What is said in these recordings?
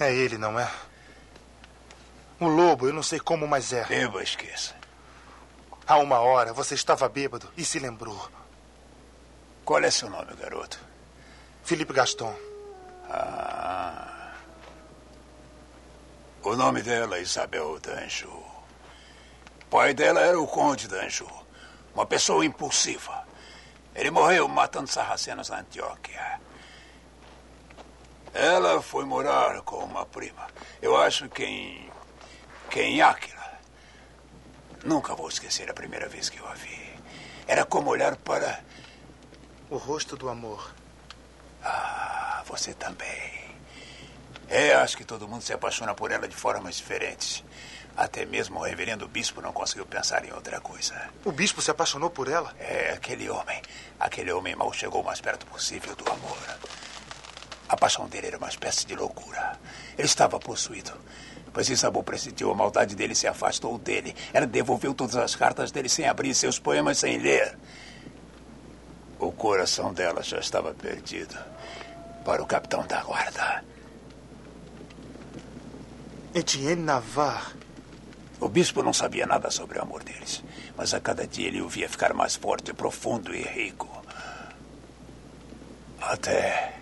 É ele, não é? O lobo, eu não sei como, mas é. Beba, esqueça. Há uma hora você estava bêbado e se lembrou. Qual é seu nome, garoto? Felipe Gaston. Ah. O nome dela é Isabel Danjo. O pai dela era o Conde Danjo. Uma pessoa impulsiva. Ele morreu matando sarracenos na Antioquia. Ela foi morar com uma prima. Eu acho que em. que em Áquila. Nunca vou esquecer a primeira vez que eu a vi. Era como olhar para. O rosto do amor. Ah, você também. É, acho que todo mundo se apaixona por ela de formas diferentes. Até mesmo o reverendo bispo não conseguiu pensar em outra coisa. O bispo se apaixonou por ela? É, aquele homem. Aquele homem mal chegou o mais perto possível do amor. A paixão dele era uma espécie de loucura. Ele estava possuído. Pois Isabu pressentiu a maldade dele e se afastou dele. Ela devolveu todas as cartas dele sem abrir, seus poemas sem ler. O coração dela já estava perdido para o capitão da guarda. Etienne Navarre. O bispo não sabia nada sobre o amor deles, mas a cada dia ele o via ficar mais forte, profundo e rico. Até.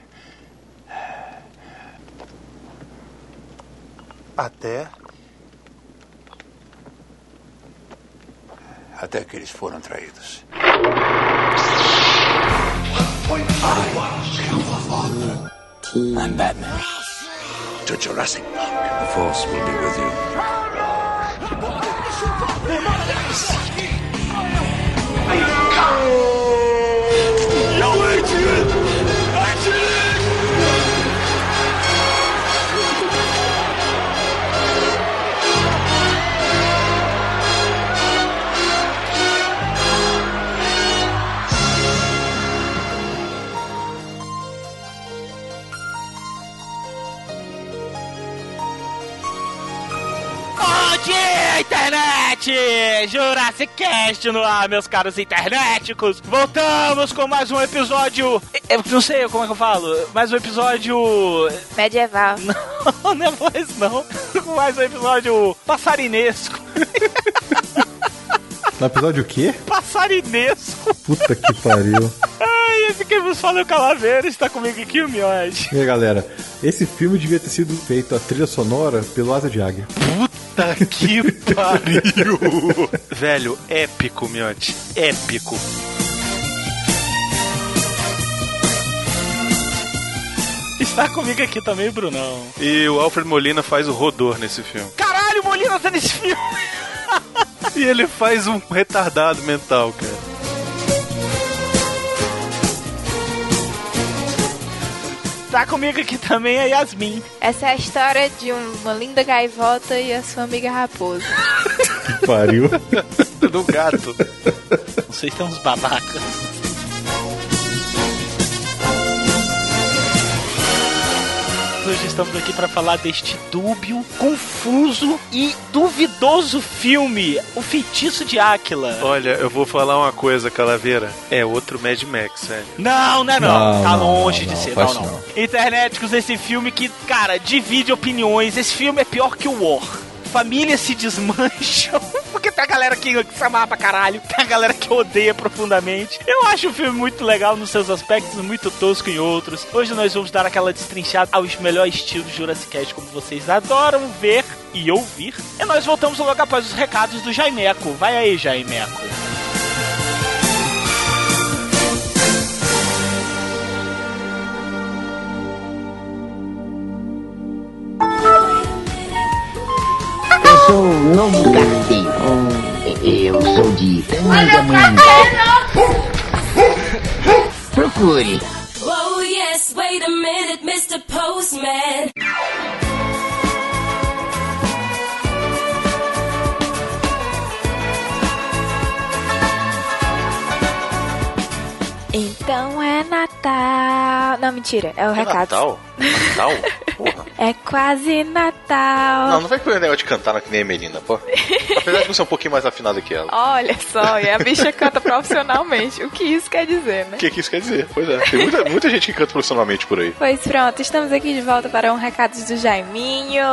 Até. Até que eles foram traídos. I'm Batman. To Jurassic Park. The Force will be with you. Bom Jurassic Cast no ar, meus caros internéticos! Voltamos com mais um episódio. Eu não sei como é que eu falo. Mais um episódio. Medieval. Não, não é mais não. Mais um episódio passarinesco. No episódio o quê? Passarinesco. Puta que pariu. Ai, esse que vos fala é o Calaveira. Está comigo aqui o Miote. E aí, galera, esse filme devia ter sido feito a trilha sonora pelo Asa de Águia. Puta que pariu! Velho, épico, Miote. Épico. Está comigo aqui também, Brunão. E o Alfred Molina faz o Rodor nesse filme. Caralho, o Molina tá nesse filme! E ele faz um retardado mental, cara. Tá comigo aqui também a Yasmin. Essa é a história de uma linda gaivota e a sua amiga raposa. Que pariu. Do gato. Vocês são uns babacas. Hoje estamos aqui para falar deste dúbio, confuso e duvidoso filme, O Feitiço de Áquila. Olha, eu vou falar uma coisa, Calaveira. É outro Mad Max, velho. Não, não é não. Não, tá longe não, de não, ser. faz Não, não. não. Internéticos, esse filme que, cara, divide opiniões. Esse filme é pior que o War. Famílias se desmancham. Tem a galera que, que se pra caralho, tem a galera que odeia profundamente. Eu acho o filme muito legal nos seus aspectos, muito tosco em outros. Hoje nós vamos dar aquela destrinchada aos melhores estilos Jurassic Cast, como vocês adoram ver e ouvir. E nós voltamos logo após os recados do Jaimeco. Vai aí, Jaimeco. Eu sou o novo carteiro. De Tangamanga. Procure. Oh yes, wait a minute, Mr. Postman. Então é Natal. Não, mentira, é o recado. Natal? Natal? É quase Natal. Não, não vai com o negócio de cantar na que nem a Melina, pô. Apesar de você ser um pouquinho mais afinada que ela. Olha só, e a bicha canta profissionalmente. O que isso quer dizer, né? O que, que isso quer dizer? Pois é. Tem muita, muita gente que canta profissionalmente por aí. Pois pronto, estamos aqui de volta para um recado do Jaiminho.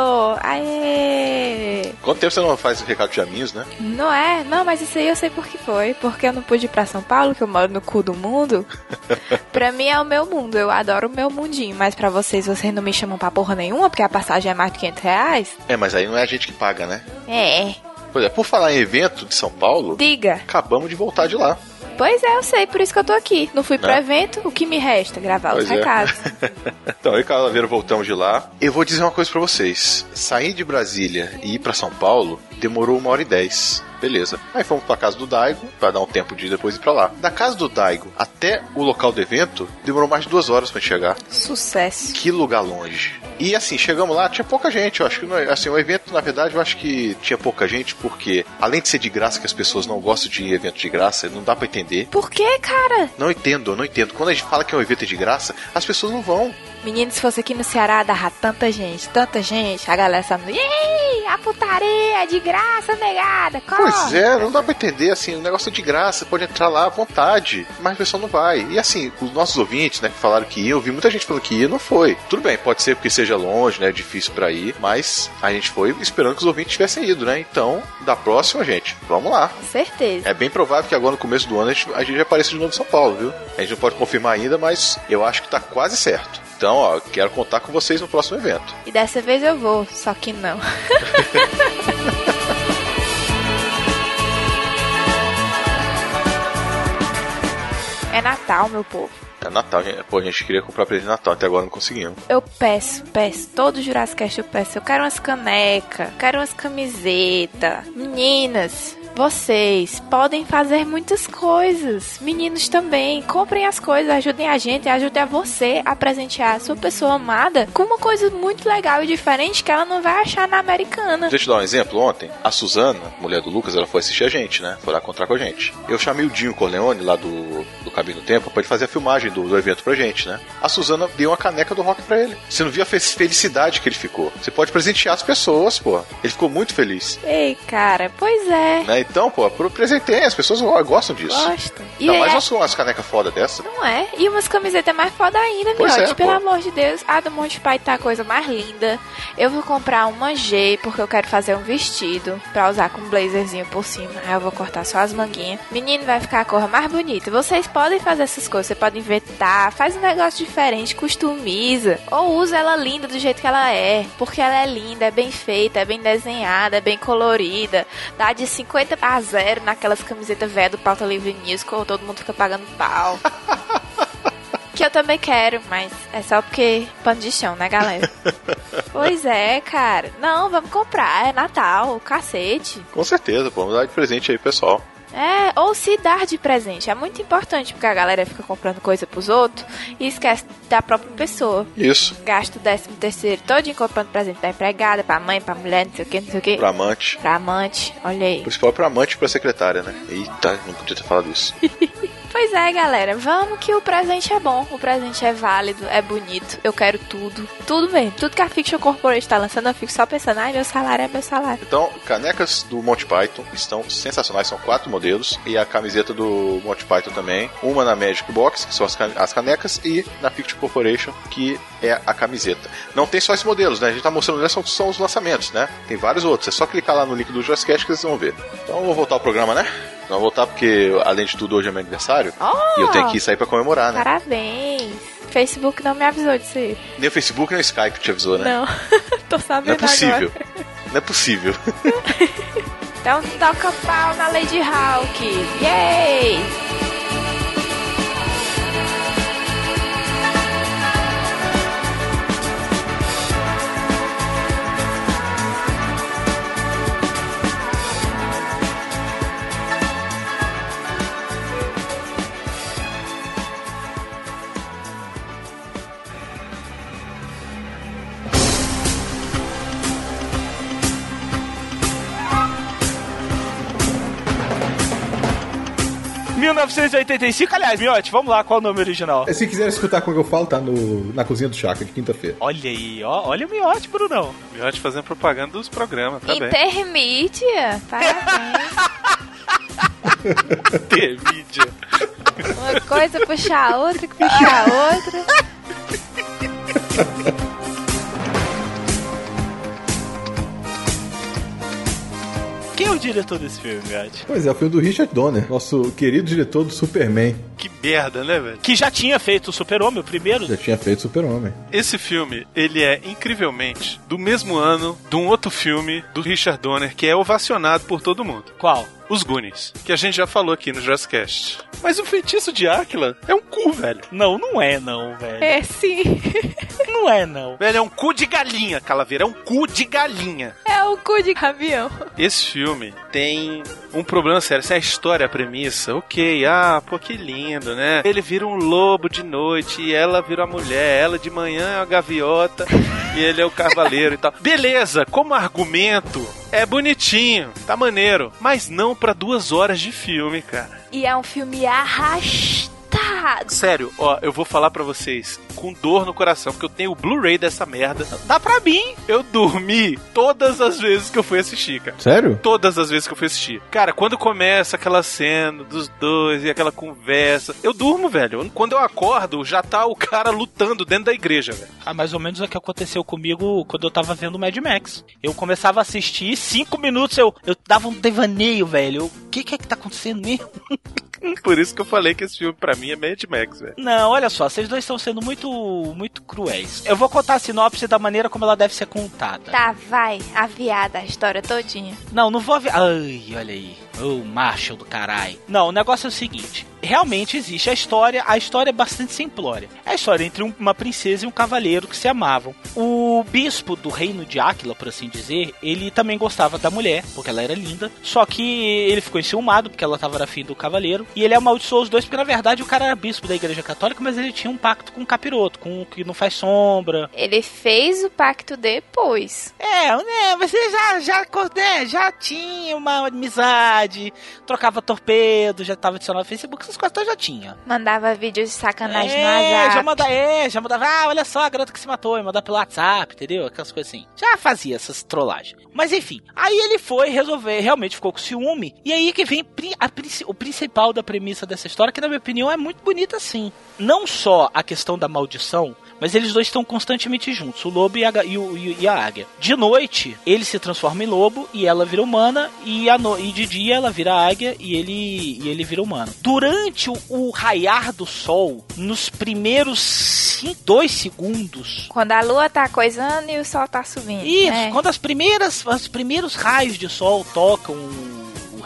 Aê! Quanto tempo você não faz recado de aminhos, né? Não é? Não, mas isso aí eu sei por que foi. Porque eu não pude ir pra São Paulo, que eu moro no cu do mundo. pra mim é o meu mundo, eu adoro o meu mundinho. Mas pra vocês, vocês não me chamam pra porra nenhuma, porque a passagem é mais de 500 reais? É, mas aí não é a gente que paga, né? É. Pois é, por falar em evento de São Paulo, Diga. acabamos de voltar de lá. Pois é, eu sei, por isso que eu tô aqui. Não fui pro Né? evento, o que me resta? Gravar os Pois é. recados. então, eu e Calaveira voltamos de lá. Eu vou dizer uma coisa pra vocês. Sair de Brasília e ir pra São Paulo demorou uma hora e dez. Beleza. Aí fomos pra casa do Daigo, pra dar um tempo de depois ir pra lá. Da casa do Daigo até o local do evento, demorou mais de duas horas pra gente chegar. Sucesso. Que lugar longe. E assim, chegamos lá, tinha pouca gente. Eu acho que assim, o evento, na verdade, eu acho que tinha pouca gente, porque além de ser de graça, que as pessoas não gostam de evento de graça, não dá pra entender. Por que, cara? Não entendo, não entendo. Quando a gente fala que é um evento de graça, as pessoas não vão. Menino, se fosse aqui no Ceará, dava tanta gente, tanta gente. A galera falando, ei, a putaria de graça, negada, corre. Pois é, não dá pra entender, assim, o negócio é de graça, pode entrar lá à vontade, mas o pessoal não vai. E assim, os nossos ouvintes, né, que falaram que iam, eu vi muita gente falando que ia, não foi. Tudo bem, pode ser porque seja longe, né, difícil pra ir, mas a gente foi esperando que os ouvintes tivessem ido, né, então, da próxima, gente, vamos lá. Com certeza. É bem provável que agora no começo do ano a gente, a gente apareça de novo em São Paulo, viu? A gente não pode confirmar ainda, mas eu acho que tá quase certo. Então, ó, quero contar com vocês no próximo evento. E dessa vez eu vou, só que não. é Natal, meu povo. É Natal, gente. Pô, a gente queria comprar presente de Natal, até agora não conseguimos. Eu peço, peço, todo Jurassic eu peço. Eu quero umas canecas, quero umas camisetas. Meninas, vocês podem fazer muitas coisas. Meninos também. Comprem as coisas, ajudem a gente, ajudem a você a presentear a sua pessoa amada com uma coisa muito legal e diferente que ela não vai achar na americana. Deixa eu te dar um exemplo. Ontem, a Suzana, mulher do Lucas, ela foi assistir a gente, né? Foi lá encontrar com a gente. Eu chamei o Dinho Corleone, lá do, do Cabine do Tempo, pra ele fazer a filmagem do, do evento pra gente, né? A Suzana deu uma caneca do rock pra ele. Você não viu a fe- felicidade que ele ficou. Você pode presentear as pessoas, pô. Ele ficou muito feliz. Ei, cara, pois é. Né? Então, pô, presenteiem, as pessoas go- gostam disso. Gostam. E Ainda mais é- umas, umas canecas foda dessa. Não é? E umas camisetas mais foda ainda, Pois miote. é, Pelo pô. amor de Deus. A do Monte Pai tá a coisa mais linda. Eu vou comprar uma G, porque eu quero fazer um vestido pra usar com um blazerzinho por cima. Aí eu vou cortar só as manguinhas. Menino, vai ficar a cor mais bonita. Vocês podem fazer essas coisas. Você pode inventar, faz um negócio diferente, customiza. Ou usa ela linda do jeito que ela é. Porque ela é linda, é bem feita, é bem desenhada, é bem colorida. Dá de 50 a 0 naquelas camisetas velhas do Pauta Livre News, que todo mundo fica pagando pau. Que eu também quero, mas é só porque pano de chão, né, galera? pois é, cara. Não, vamos comprar. É Natal, cacete. Com certeza. Vamos dar de presente aí, pessoal. É, ou se dar de presente. É muito importante, porque a galera fica comprando coisa pros outros e esquece da própria pessoa. Isso. Gasta o décimo terceiro todo comprando presente pra empregada, pra mãe, pra mulher, não sei o que, não sei o que. Pra amante. Pra amante, olha aí. Principal pra amante e pra secretária, né? Eita, não podia ter falado isso. Pois é, galera, vamos que o presente é bom, o presente é válido, é bonito, eu quero tudo. Tudo mesmo, tudo que a Fiction Corporation tá lançando, eu fico só pensando, ai, meu salário é meu salário. Então, canecas do Monty Python estão sensacionais, são quatro modelos. E a camiseta do Monty Python também. Uma na Magic Box, que são as, as canecas, e na Fiction Corporation, que é a camiseta. Não tem só esses modelos, né? A gente tá mostrando, né? São, são os lançamentos, né? Tem vários outros. É só clicar lá no link do Jurassic Cast que vocês vão ver. Então, vou voltar ao programa, né? Não vou voltar porque, além de tudo, hoje é meu aniversário. Oh! E eu tenho que sair pra comemorar, né? Parabéns! Facebook não me avisou disso aí. Nem o Facebook nem o Skype te avisou, né? Não, tô sabendo Não é possível. agora. Não é possível. Então toca pau na Lady Hawk. Yay! 1985. Aliás, Miotti, vamos lá, qual o nome original? Se quiser escutar como eu falo, tá no, na cozinha do Chakra, de quinta-feira. Olha aí, ó. Olha o Miotti, Brunão. Miotti fazendo propaganda dos programas, tá bem. Intermídia. Parabéns. Ter mídia. Uma coisa puxa a outra, que puxa a outra. Quem é o diretor desse filme, Miotti? Pois é, o filme do Richard Donner, nosso querido diretor do Superman. Que merda, né, velho? Que já tinha feito o Super-Homem, o primeiro. Já tinha feito Super-Homem. Esse filme, ele é incrivelmente do mesmo ano de um outro filme do Richard Donner que é ovacionado por todo mundo. Qual? Os Goonies, que a gente já falou aqui no Jurassic Cast. Mas o feitiço de Áquila é um cu, velho. Não, não é não, velho. É sim. Não é não. Velho, é um cu de galinha, Calaveira. É um cu de galinha. É o cu de avião. Esse filme tem um problema sério. Essa é a história, a premissa. Ok, ah, pô, que lindo, né? Ele vira um lobo de noite e ela vira uma mulher. Ela de manhã é uma gaviota e ele é o cavaleiro e tal. Beleza, como argumento, é bonitinho, tá maneiro. Mas não pra duas horas de filme, cara. E é um filme arrastado. Sério, ó, eu vou falar pra vocês com dor no coração, porque eu tenho o Blu-ray dessa merda. Dá pra mim. Eu dormi todas as vezes que eu fui assistir, cara. Sério? Todas as vezes que eu fui assistir. Cara, quando começa aquela cena dos dois e aquela conversa, eu durmo, velho. Quando eu acordo, já tá o cara lutando dentro da igreja, velho. Ah, mais ou menos é o que aconteceu comigo quando eu tava vendo Mad Max. Eu começava a assistir, cinco minutos eu, eu dava um devaneio, velho. O que, que é que tá acontecendo mesmo? Por isso que eu falei que esse filme pra mim é Mad Max, velho. Não, olha só, vocês dois estão sendo muito, muito cruéis. Eu vou contar a sinopse da maneira como ela deve ser contada. Tá, vai. Aviada a história todinha. Não, não vou ver. Ai, olha aí. Ô, macho do caralho. Não, o negócio é o seguinte: realmente existe a história, a história é bastante simplória. É a história entre um- uma princesa e um cavaleiro que se amavam. O bispo do reino de Áquila, por assim dizer, ele também gostava da mulher, porque ela era linda. Só que ele ficou enciumado, porque ela tava afim do cavaleiro. E ele amaldiçoou os dois, porque na verdade o cara era bispo da igreja católica, mas ele tinha um pacto com o capiroto, com o que não faz sombra. Ele fez o pacto depois. É, né, mas ele já, já, né, já tinha uma amizade, trocava torpedo, já tava adicionado no Facebook, essas coisas todas já tinha. Mandava vídeos de sacanagem no É, já WhatsApp. manda, é, já mandava, ah, olha só a garota que se matou, e mandar pelo WhatsApp, entendeu? Aquelas coisas assim. Já fazia essas trollagens. Mas enfim, aí ele foi resolver, realmente ficou com ciúme, e aí que vem a princi- o principal da premissa dessa história, que na minha opinião é muito bonita sim. Não só a questão da maldição, mas eles dois estão constantemente juntos, o lobo e a, e o- e- a águia. De noite, ele se transforma em lobo e ela vira humana, e, a no- e de dia ela vira águia e ele, e ele vira humano. Durante o, o raiar do sol, nos primeiros cin- dois segundos, Quando a lua tá coisando e o sol tá subindo. isso, né? quando as primeiras, os primeiros raios de sol tocam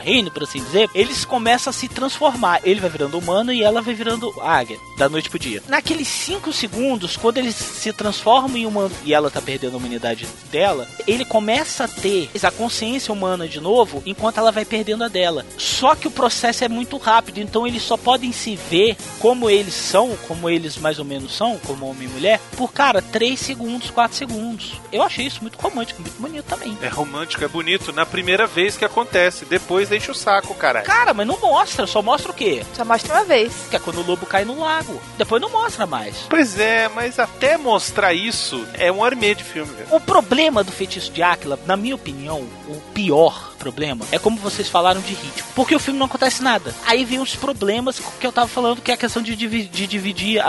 reino, por assim dizer, eles começam a se transformar. Ele vai virando humano e ela vai virando águia, da noite pro dia. Naqueles 5 segundos, quando eles se transformam em humano e ela tá perdendo a humanidade dela, ele começa a ter a consciência humana de novo, enquanto ela vai perdendo a dela. Só que o processo é muito rápido, então eles só podem se ver como eles são, como eles mais ou menos são, como homem e mulher, por cara, 3 segundos, 4 segundos. Eu achei isso muito romântico, muito bonito também. É romântico, é bonito na primeira vez que acontece. Depois deixa o saco, caralho. Cara, mas não mostra, só mostra o quê? Só mostra uma vez. Que é quando o lobo cai no lago. Depois não mostra mais. Pois é, mas até mostrar isso é um hora e meia de filme, velho. O problema do feitiço de Áquila, na minha opinião, o pior problema é como vocês falaram de ritmo. Porque o filme não acontece nada. Aí vem os problemas que eu tava falando, que é a questão de, divi- de dividir a-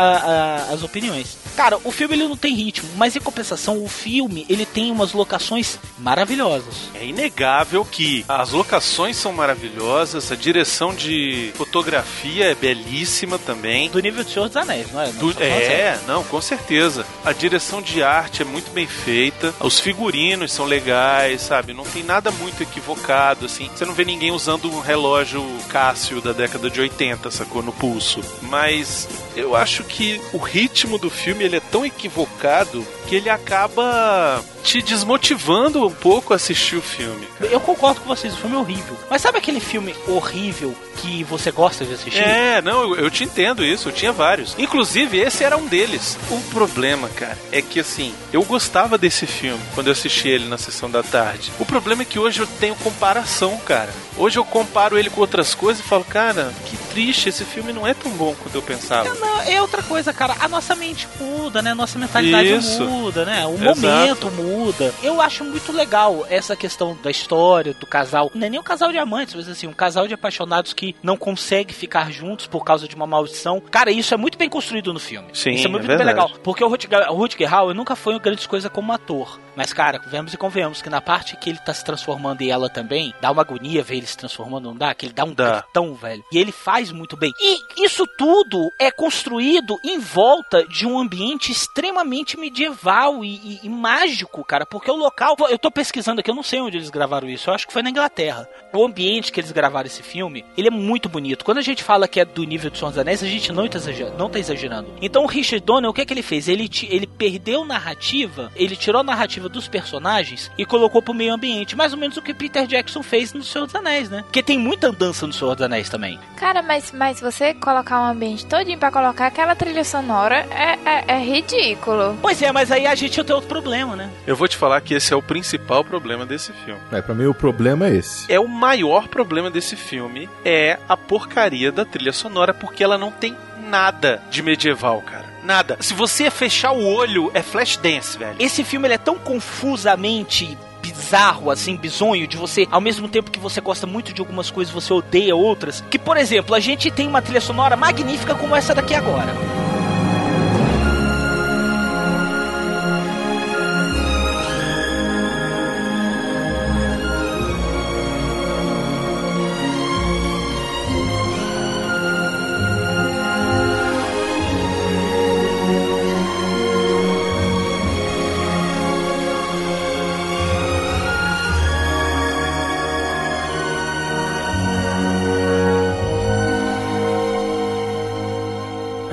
a- as opiniões. Cara, o filme ele não tem ritmo, mas em compensação, o filme ele tem umas locações maravilhosas. É inegável que as locações são maravilhosas, a direção de fotografia é belíssima também. Do nível de Senhor dos Anéis, não é? Não, Do- é, não, com certeza. A direção de arte é muito bem feita, os figurinos são legais, sabe? Não tem nada muito equivocado, assim. Você não vê ninguém usando um relógio Cássio da década de 80, sacou? No pulso. Mas eu acho que o ritmo do filme ele é tão equivocado que ele acaba te desmotivando um pouco a assistir o filme. Eu concordo com vocês, o filme é horrível. Mas sabe aquele filme horrível que você gosta de assistir? É, não, eu, eu te entendo isso, eu tinha vários. Inclusive, esse era um deles. O problema, cara, é que assim, eu gostava desse filme quando eu assisti ele na sessão da tarde. O problema é que hoje eu tenho comparação, cara. Hoje eu comparo ele com outras coisas e falo, cara, que triste, esse filme não é tão bom quanto eu pensava. Não, é outra coisa, cara. A nossa mente muda, né? Nossa mentalidade Isso. muda, né? O Exato. momento muda. Eu acho muito legal essa questão da história, do casal. Não é nem um casal de amantes, mas assim, um casal de apaixonados que não consegue ficar juntos por causa de uma maldição. Cara, isso é muito bem construído no filme. Sim, isso é muito é bem legal. Porque o Rutger, o Rutger Hauer nunca foi uma grande coisa como ator. Mas, cara, vemos e convenhamos que na parte que ele tá se transformando e ela também, dá uma agonia ver ele se transformando, não dá? Que ele dá um Dá. gritão, velho. E ele faz muito bem. E isso tudo é construído em volta de um ambiente extremamente medieval e, e- e mágico, cara. Porque o local. Eu tô pesquisando aqui, eu não sei onde eles gravaram isso. Eu acho que foi na Inglaterra. O ambiente que eles gravaram esse filme, ele é muito bonito. Quando a gente fala que é do nível de Senhor dos Anéis, a gente não tá exagerando. Não tá exagerando. Então o Richard Donner, o que é que ele fez? Ele, ele perdeu narrativa, ele tirou a narrativa dos personagens e colocou pro meio ambiente. Mais ou menos o que Peter Jackson fez no Senhor dos Anéis, né? Porque tem muita andança no Senhor dos Anéis também. Cara, mas, mas você colocar um ambiente todinho pra colocar aquela trilha sonora é, é, é ridículo. Pois é, mas aí a gente tem outro problema, né? Eu vou te falar que esse é o principal problema desse filme. É, pra mim o problema é esse. É o maior problema desse filme é a porcaria da trilha sonora porque ela não tem nada de medieval, cara. Nada. Se você fechar o olho, é flash dance, velho. Esse filme ele é tão confusamente bizarro, assim, bizonho, de você, ao mesmo tempo que você gosta muito de algumas coisas, você odeia outras, que, por exemplo, a gente tem uma trilha sonora magnífica como essa daqui agora.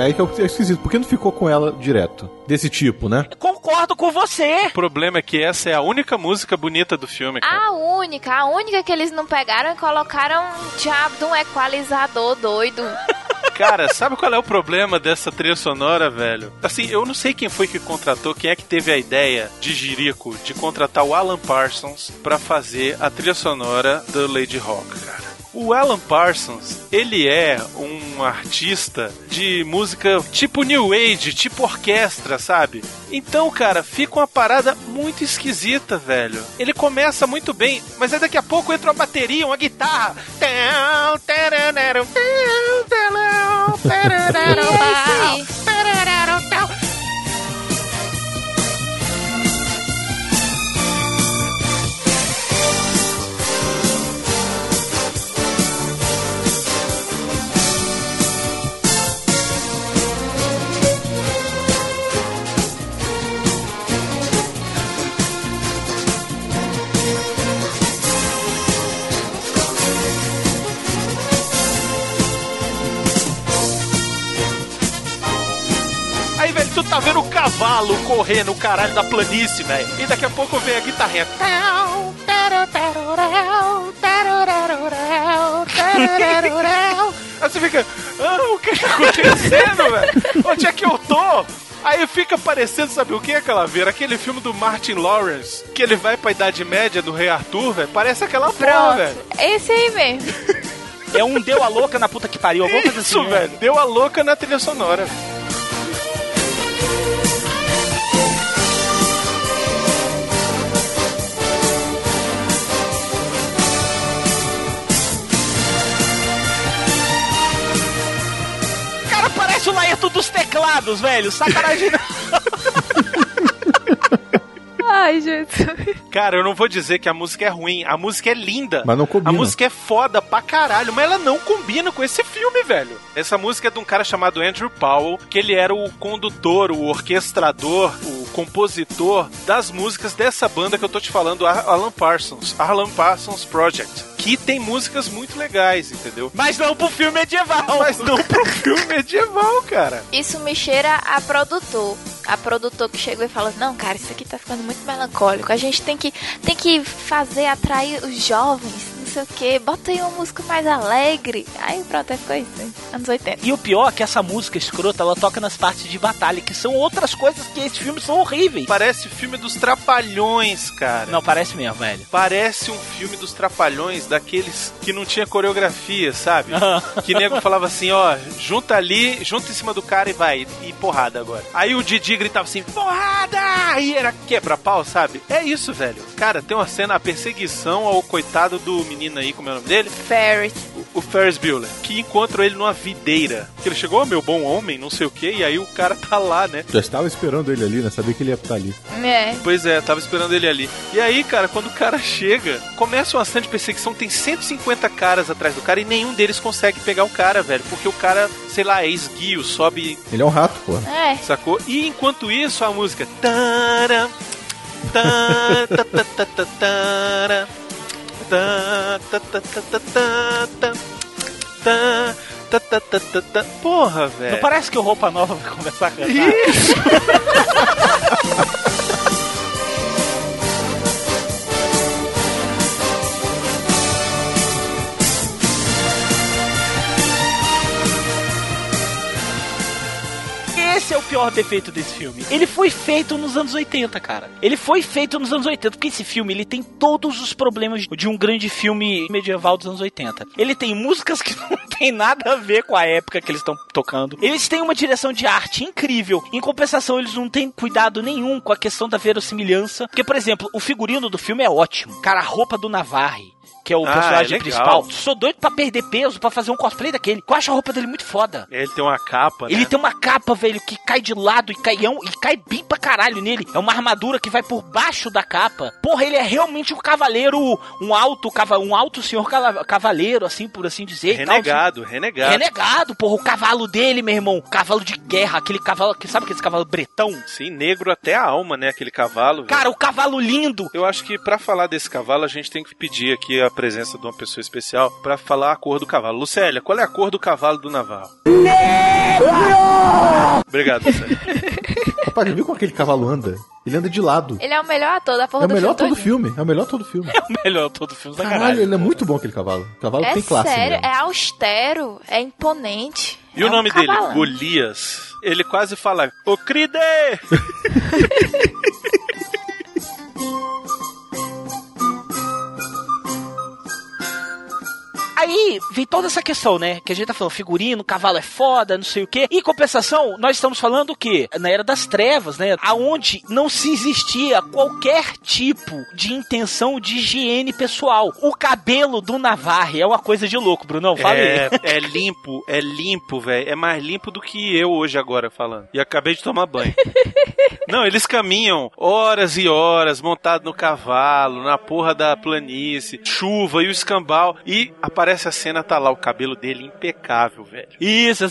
Aí que é esquisito. Por que não ficou com ela direto? Desse tipo, né? Concordo com você. O problema é que essa é a única música bonita do filme, cara. A única, a única que eles não pegaram e colocaram um diabo de um equalizador doido. Cara, sabe qual é o problema dessa trilha sonora, velho? Assim, eu não sei quem foi que contratou, quem é que teve a ideia de Jirico de contratar o Alan Parsons pra fazer a trilha sonora do Lady Rock, cara. O Alan Parsons, ele é um artista de música tipo New Age, tipo orquestra, sabe? Então, cara, fica uma parada muito esquisita, velho. Ele começa muito bem, mas aí daqui a pouco entra uma bateria, uma guitarra. Tá vendo o cavalo correr no caralho da planície, velho. E daqui a pouco vem a guitarrinha. Aí você fica, ah, o que tá acontecendo, velho? Onde é que eu tô? Aí fica parecendo, sabe o que, Calaveira? Aquele filme do Martin Lawrence, que ele vai pra Idade Média do Rei Arthur, velho. Parece aquela porra, velho. Esse aí mesmo. É um deu a louca na puta que pariu. Alguma coisa Isso, assim, né? velho. Deu a louca na trilha sonora. Cara, parece o Laerto dos teclados, velho. Sacanagem. Ai, Jesus. Cara, eu não vou dizer que a música é ruim. A música é linda. Mas não combina. A música é foda pra caralho, mas ela não combina com esse filme, velho. Essa música é de um cara chamado Andrew Powell, que ele era o condutor, o orquestrador, o compositor das músicas dessa banda que eu tô te falando, a Alan Parsons, Alan Parsons Project, que tem músicas muito legais, entendeu? Mas não pro filme medieval. Mas não pro filme medieval, cara. Isso me cheira a produtor. A produtora que chegou e falou: Não, cara, isso aqui tá ficando muito melancólico. A gente tem que, tem que fazer atrair os jovens, sei o que. Bota aí uma música mais alegre. Aí pronto, aí ficou isso. hein? Anos 80. E o pior é que essa música escrota, ela toca nas partes de batalha, que são outras coisas que esses filmes são horríveis. Parece filme dos Trapalhões, cara. Não, parece mesmo, velho. Parece um filme dos Trapalhões, daqueles que não tinha coreografia, sabe? que nego falava assim, ó, junta ali, junta em cima do cara e vai, e porrada agora. Aí o Didi gritava assim, porrada! Aí era quebra-pau, sabe? É isso, velho. Cara, tem uma cena, a perseguição ao coitado do menino aí, como é o nome dele? Ferris. O Ferris Bueller, que encontra ele numa videira. Que ele chegou, meu bom homem, não sei o que, e aí o cara tá lá, né? Já estava esperando ele ali, né? Sabia que ele ia estar ali. É. Pois é, tava esperando ele ali. E aí, cara, quando o cara chega, começa uma cena de perseguição, tem 150 caras atrás do cara e nenhum deles consegue pegar o cara, velho. Porque o cara, sei lá, é esguio, sobe, Ele é um rato, pô. É. sacou? E enquanto isso, a música. Tara, tá, tá, tá, tá, Porra, velho. Não parece que o Roupa Nova vai começar a cantar? Isso! Esse é o pior defeito desse filme. Ele foi feito nos anos 80, cara. Ele foi feito nos anos 80, porque esse filme ele tem todos os problemas de um grande filme medieval dos anos 80. Ele tem músicas que não tem nada a ver com a época que eles estão tocando. Eles têm uma direção de arte incrível. Em compensação, eles não têm cuidado nenhum com a questão da verossimilhança. Porque, por exemplo, o figurino do filme é ótimo. Cara, a roupa do Navarre. Que é o Ah, personagem é principal. Sou doido pra perder peso, pra fazer um cosplay daquele. Eu acho a roupa dele muito foda. Ele tem uma capa, né? Ele tem uma capa, velho, que cai de lado e cai, é um- e cai bem pra caralho nele. É uma armadura que vai por baixo da capa. Porra, ele é realmente um cavaleiro, um alto, um alto senhor cavaleiro, assim, por assim dizer. e tal, Renegado, assim. renegado. Renegado, porra. O cavalo dele, meu irmão. Cavalo de guerra, aquele cavalo, que sabe aquele cavalo bretão? Sim, negro até a alma, né? Aquele cavalo. velho. Cara, o cavalo lindo. Eu acho que pra falar desse cavalo, a gente tem que pedir aqui a presença de uma pessoa especial pra falar a cor do cavalo. Lucélia, qual é a cor do cavalo do Navarro? Obrigado, Lucélia. Rapaz, viu como aquele cavalo anda? Ele anda de lado. Ele é o melhor ator da porra É o do melhor filme todo filme. É o melhor todo filme. É o melhor todo filme da Caralho, caralho. ele é muito bom aquele cavalo. O cavalo É tem classe sério, mesmo. é austero, é imponente. E É o um nome dele? cavalão. Golias. Ele quase fala, ô Aí vem toda essa questão, né? Que a gente tá falando, figurino, cavalo é foda, não sei o quê. E em compensação, nós estamos falando o quê? Na era das trevas, né? Aonde não se existia qualquer tipo de intenção de higiene pessoal. O cabelo do Navarre é uma coisa de louco, Brunão. Fala aí. É, é limpo, é limpo, velho. É mais limpo do que eu hoje agora falando. E acabei de tomar banho. Não, eles caminham horas e horas montado no cavalo, na porra da planície, chuva e o escambau. E aparece a cena, tá lá o cabelo dele impecável, velho. Isso,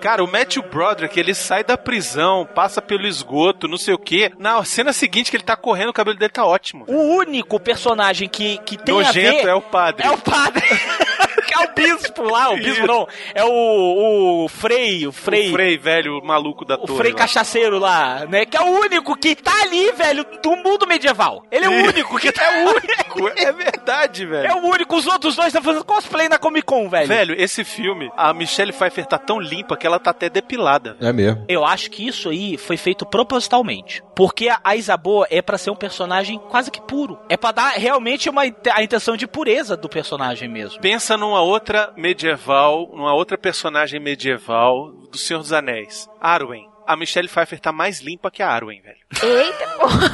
Cara, o Matthew Broderick, ele sai da prisão, passa pelo esgoto, não sei o quê. Na cena seguinte que ele tá correndo, o cabelo dele tá ótimo. o único personagem que, que tem a Nojento ver... é o padre. É o padre. é o bispo lá, o bispo não. É o, o Frei, o Frei. O Frei, velho, o maluco da O torre. Frei lá. Cachaceiro lá, né? Que é o único que tá ali, velho, do mundo medieval. Ele é o único que tá. É o único. É verdade, velho. É o único. Os outros dois estão fazendo cosplay na Comic Con, velho. Velho, esse filme, a Michelle Pfeiffer tá tão limpa que ela tá até depilada. velho. É mesmo. Eu acho que isso aí foi feito propositalmente. Porque a- Isaboa é pra ser um personagem quase que puro. É pra dar realmente uma, a intenção de pureza do personagem mesmo. Pensa numa outra medieval, numa outra personagem medieval do Senhor dos Anéis. Arwen. A Michelle Pfeiffer tá mais limpa que a Arwen, velho. Eita, porra.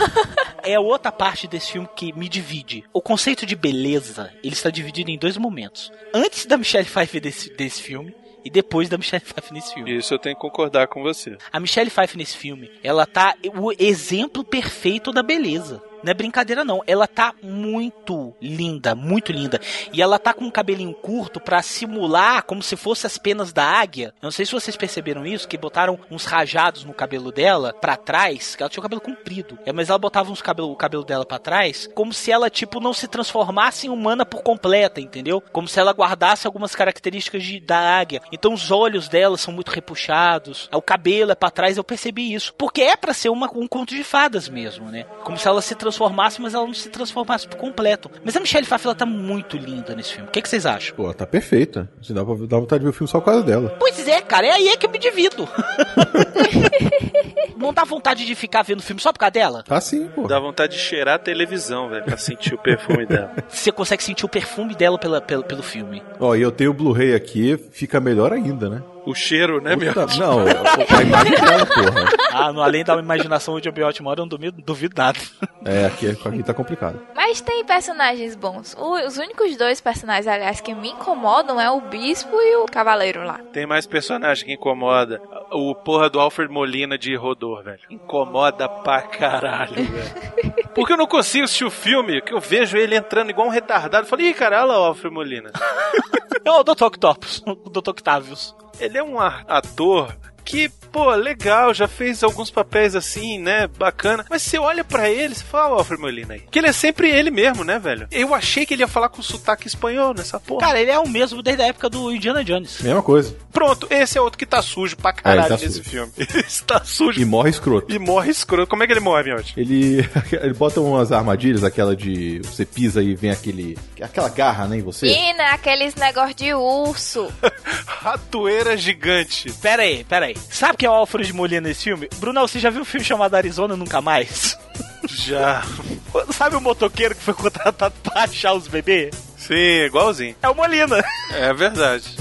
É outra parte desse filme que me divide. O conceito de beleza, ele está dividido em dois momentos. Antes da Michelle Pfeiffer desse, desse filme e depois da Michelle Pfeiffer nesse filme. Isso eu tenho que concordar com você. A Michelle Pfeiffer nesse filme, ela tá o exemplo perfeito da beleza. Não é brincadeira, não. Ela tá muito linda, muito linda. E ela tá com um cabelinho curto pra simular como se fosse as penas da águia. Não sei se vocês perceberam isso, que botaram uns rajados no cabelo dela pra trás, ela tinha o cabelo comprido. É, mas ela botava uns cabelo, o cabelo dela pra trás, como se ela, tipo, não se transformasse em humana por completa, entendeu? Como se ela guardasse algumas características de, da águia. Então os olhos dela são muito repuxados, o cabelo é pra trás, eu percebi isso. Porque é pra ser uma, um conto de fadas mesmo, né? Como se ela se transformasse, mas ela não se transformasse por completo. Mas a Michelle Pfeiffer, ela tá muito linda nesse filme. O que, que vocês acham? Pô, ela tá perfeita. Assim, dá, pra, dá vontade de ver o filme só por causa dela. Pois é, cara, é aí é que eu me divido. não dá vontade de ficar vendo filme só por causa dela? Tá sim, pô. Dá vontade de cheirar a televisão, velho, pra sentir o perfume dela. Você consegue sentir o perfume dela pela, pela, pelo filme. Ó, e eu tenho o Blu-ray aqui, fica melhor ainda, né? O cheiro, né, meu? Não, a imagem dela, porra. Ah, no, além da imaginação onde o Biote mora, eu não duvido, duvido nada. É, aqui, aqui tá complicado. Mas tem personagens bons. O- os únicos dois personagens, aliás, que me incomodam é o Bispo e o Cavaleiro lá. Tem mais personagem que incomoda. O porra do Alfred Molina de Rodor, velho. Incomoda pra caralho, velho. Porque eu não consigo assistir o filme, que eu vejo ele entrando igual um retardado. Eu falei, ih, cara, olha lá o Alfred Molina. É o Dr. Octopus, o Dr. Octavius. Ele é um ator que, pô, legal, já fez alguns papéis assim, né, bacana. Mas você olha pra ele, você fala, ó, Alfred Molina aí. Que ele é sempre ele mesmo, né, velho? Eu achei que ele ia falar com sotaque espanhol nessa porra. Cara, ele é o mesmo desde a época do Indiana Jones. Mesma coisa. Pronto, esse é outro que tá sujo pra caralho É, tá nesse sujo. filme. Esse tá sujo E morre escroto. e morre escroto. Como é que ele morre, Miotti? Ele, ele bota umas armadilhas, aquela de você pisa e vem aquele. aquela garra, né, em você. Menina, aqueles negócio de urso. Ratoeira gigante. Pera aí, pera aí. Sabe quem é o Alfred Molina nesse filme? Bruno, você já viu um filme chamado Arizona Nunca Mais? Já. Sabe o motoqueiro que foi contratado pra achar os bebês? Sim, igualzinho. É o Molina. É verdade.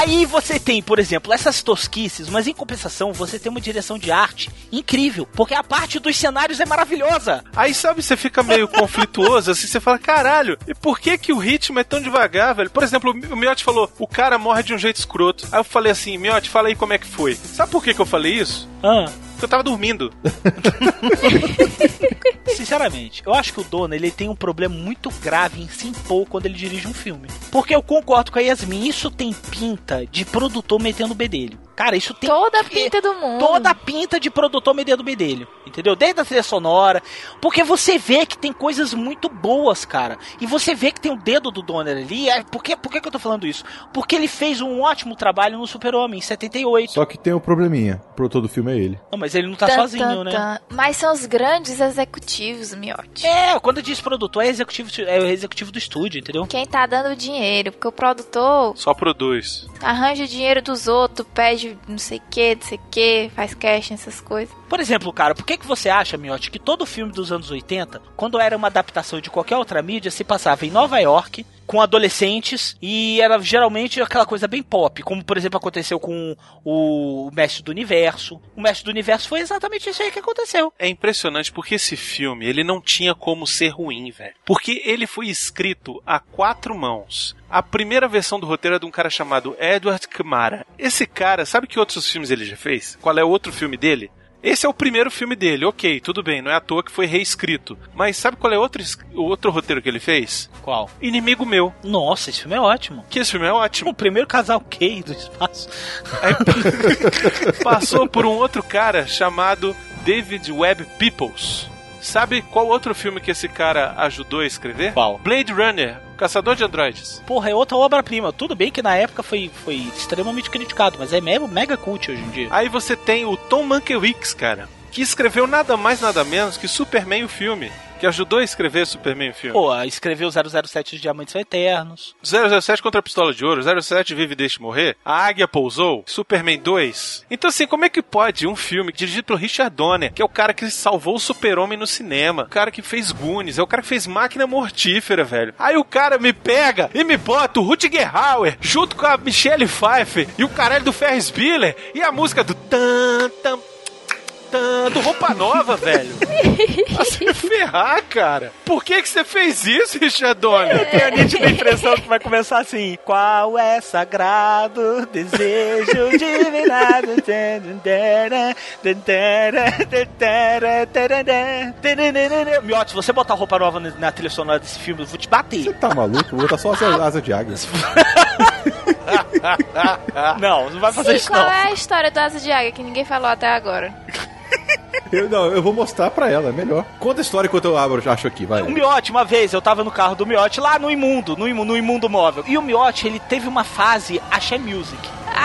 Aí você tem, por exemplo, essas tosquices, mas em compensação você tem uma direção de arte incrível, porque a parte dos cenários é maravilhosa. Aí, sabe, você fica meio conflituoso, assim, você fala, caralho, e por que que o ritmo é tão devagar, velho? Por exemplo, o Miotti falou, o cara morre de um jeito escroto. Aí eu falei assim, Miotti, fala aí como é que foi. Sabe por que que eu falei isso? Ah. Porque eu tava dormindo. Sinceramente, eu acho que o Dona ele tem um problema muito grave em se impor quando ele dirige um filme. Porque eu concordo com a Yasmin, isso tem pinta de produtor metendo o bedelho. Cara, isso tem Toda a pinta do mundo. toda a pinta de produtor metendo o bedelho, entendeu? Desde a trilha sonora, porque você vê que tem coisas muito boas, cara. E você vê que tem o dedo do Donner ali. É, por, que, por que, que eu tô falando isso? Porque ele fez um ótimo trabalho no Super-Homem, em 78. Só que tem um probleminha. O produtor do filme é ele. Não, mas ele não tá Tan, sozinho, tan, né? tan. Mas são os grandes executivos, Miotti. É, quando diz produtor, é executivo, é o executivo do estúdio, entendeu? Quem tá dando dinheiro, porque o produtor Só produz. arranja o dinheiro dos outros, pede não sei o que, não sei o que, faz cash, essas coisas. Por exemplo, cara, por que, que você acha, Miotti, que todo filme dos anos 80, quando era uma adaptação de qualquer outra mídia, se passava em Nova York, com adolescentes, e era geralmente aquela coisa bem pop, como por exemplo aconteceu com o Mestre do Universo. O Mestre do Universo foi exatamente isso aí que aconteceu. É impressionante porque esse filme, ele não tinha como ser ruim, velho. Porque ele foi escrito a quatro mãos. A primeira versão do roteiro é de um cara chamado Edward Camara. Esse cara, sabe que outros filmes ele já fez? Qual é o outro filme dele? Esse é o primeiro filme dele, ok, tudo bem, não é à toa que foi reescrito. Mas sabe qual é outro, outro roteiro que ele fez? Qual? Inimigo Meu. Nossa, esse filme é ótimo. Que esse filme é ótimo. O primeiro casal gay do espaço. Aí passou por um outro cara chamado David Webb Peoples. Sabe qual outro filme que esse cara ajudou a escrever? Qual? Blade Runner, Caçador de Androides. Porra, é outra obra-prima. Tudo bem que na época foi, foi extremamente criticado, mas é mega, mega cult hoje em dia. Aí você tem o Tom Mankiewicz, cara, que escreveu nada mais nada menos que Superman o filme, que ajudou a escrever Superman o filme. Pô, escreveu 007 Os Diamantes São Eternos. 007 contra a Pistola de Ouro, 07 Vive e Deixe Morrer, A Águia Pousou, Superman 2. Então assim, como é que pode um filme dirigido pelo Richard Donner, que é o cara que salvou o Super-Homem no cinema, o cara que fez Goonies, é o cara que fez Máquina Mortífera, velho. Aí o cara me pega e me bota o Rutger Hauer junto com a Michelle Pfeiffer e o caralho do Ferris Bueller e a música do tan tan tan do Roupa Nova, velho. Pra se ferrar, cara. Por que que você fez isso, Richardone? Eu tenho a nítida impressão que vai começar assim: Qual é sagrado desejo divinado? Miotti, se você botar roupa nova na trilha sonora desse filme, eu vou te bater. Tá maluco? Vou botar só as asas de águia. Não, não vai fazer Sim, isso qual não. é a história do Asa de Águia que ninguém falou até agora? Eu, não, eu vou mostrar pra ela, é melhor. Conta a história enquanto eu abro, acho aqui, vai. O Miotti, uma vez, eu tava no carro do Miotti lá no Imundo, no Imundo, no Imundo Móvel. E o Miotti, ele teve uma fase Axé Music.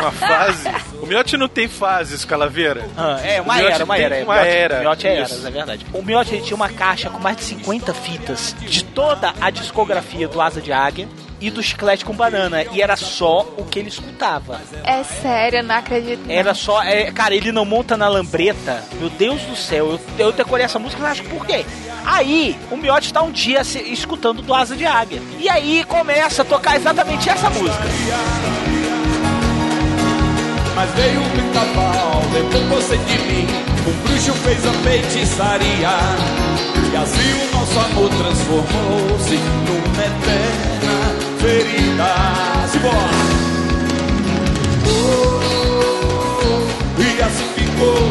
Uma fase. O Miotti não tem fases, Calaveira. Ah, é, uma O era, uma era. uma Miotti, era. Miotti é eras, é verdade. O Miotti ele tinha uma caixa com mais de 50 fitas de toda a discografia do Asa de Águia e do Chiclete com Banana. E era só o que ele escutava. É sério, eu não acredito. não. Era só. é, cara, ele não monta na lambreta. Meu Deus do céu, eu, eu decorei essa música, mas acho por quê? Aí, o Miotti tá um dia se- escutando do Asa de Águia. E aí começa a tocar exatamente essa música. Mas veio o pica-pau, levou você de mim. Um bruxo fez a feitiçaria. E assim o nosso amor transformou-se numa eterna ferida. Simbora! Oh, e assim ficou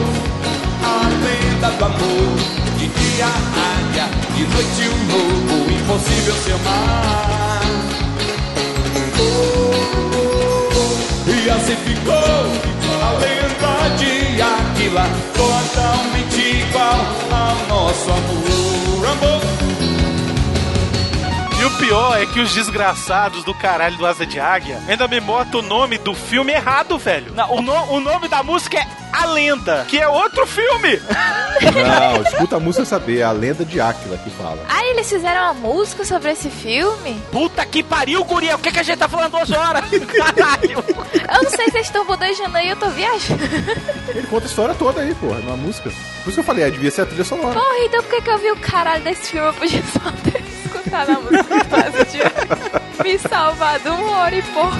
a lenda do amor. De dia águia, de noite um lobo, impossível se amar. E assim ficou a lenda de Aquila, totalmente igual ao nosso amor. Pior é que os desgraçados do caralho do Asa de Águia ainda me botam o nome do filme errado, velho. Não, o, no- o nome da música é A Lenda. Que é outro filme. Não, escuta a música saber, é a lenda de Áquila que fala. Ah, eles fizeram uma música sobre esse filme? Puta que pariu, guria. O que, que a gente tá falando duas horas? Caralho. Eu não sei se vocês estão bodejando aí, eu tô viajando. Ele conta a história toda aí, porra, numa música. Por isso que eu falei, é, devia ser a trilha sonora. Porra, então por que, que eu vi o caralho desse filme? Eu podia só ter escutado a música. Me salvado uma hora e pouco.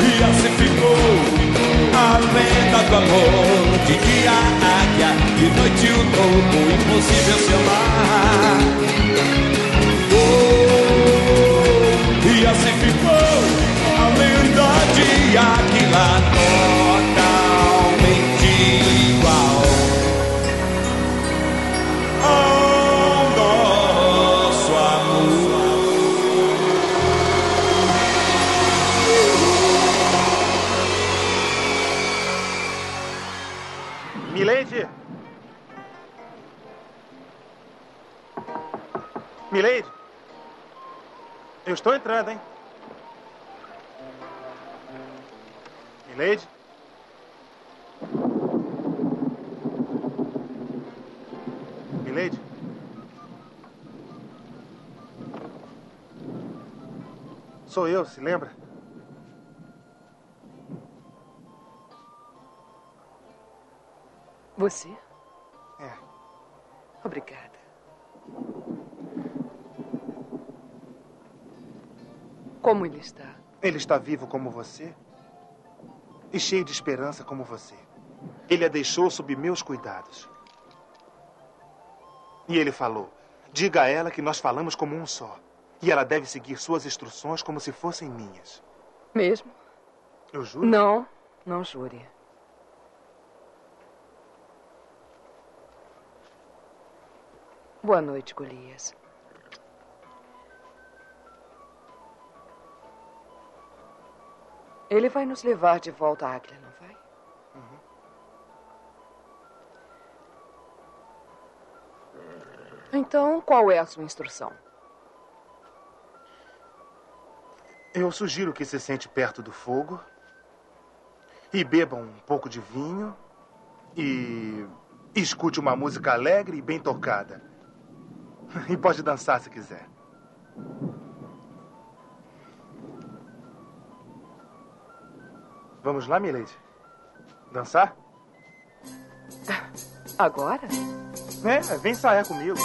E assim ficou a lenda do amor. De dia de noite o lobo, impossível se amar. Oh, e assim ficou a lenda de Aquila, totalmente Milady? Eu estou entrando, hein? Milady? Milady? Sou eu, se lembra? Você? É. Obrigada. Como ele está? Ele está vivo como você e cheio de esperança como você. Ele a deixou sob meus cuidados. E ele falou: diga a ela que nós falamos como um só. E ela deve seguir suas instruções como se fossem minhas. Mesmo? Eu juro. Não, não jure. Boa noite, Golias. Ele vai nos levar de volta a Águila, não vai? Então, qual é a sua instrução? Eu sugiro que se sente perto do fogo e beba um pouco de vinho e escute uma música alegre e bem tocada. E pode dançar se quiser. Vamos lá, Milady? Dançar? Agora? É, vem ensaiar comigo.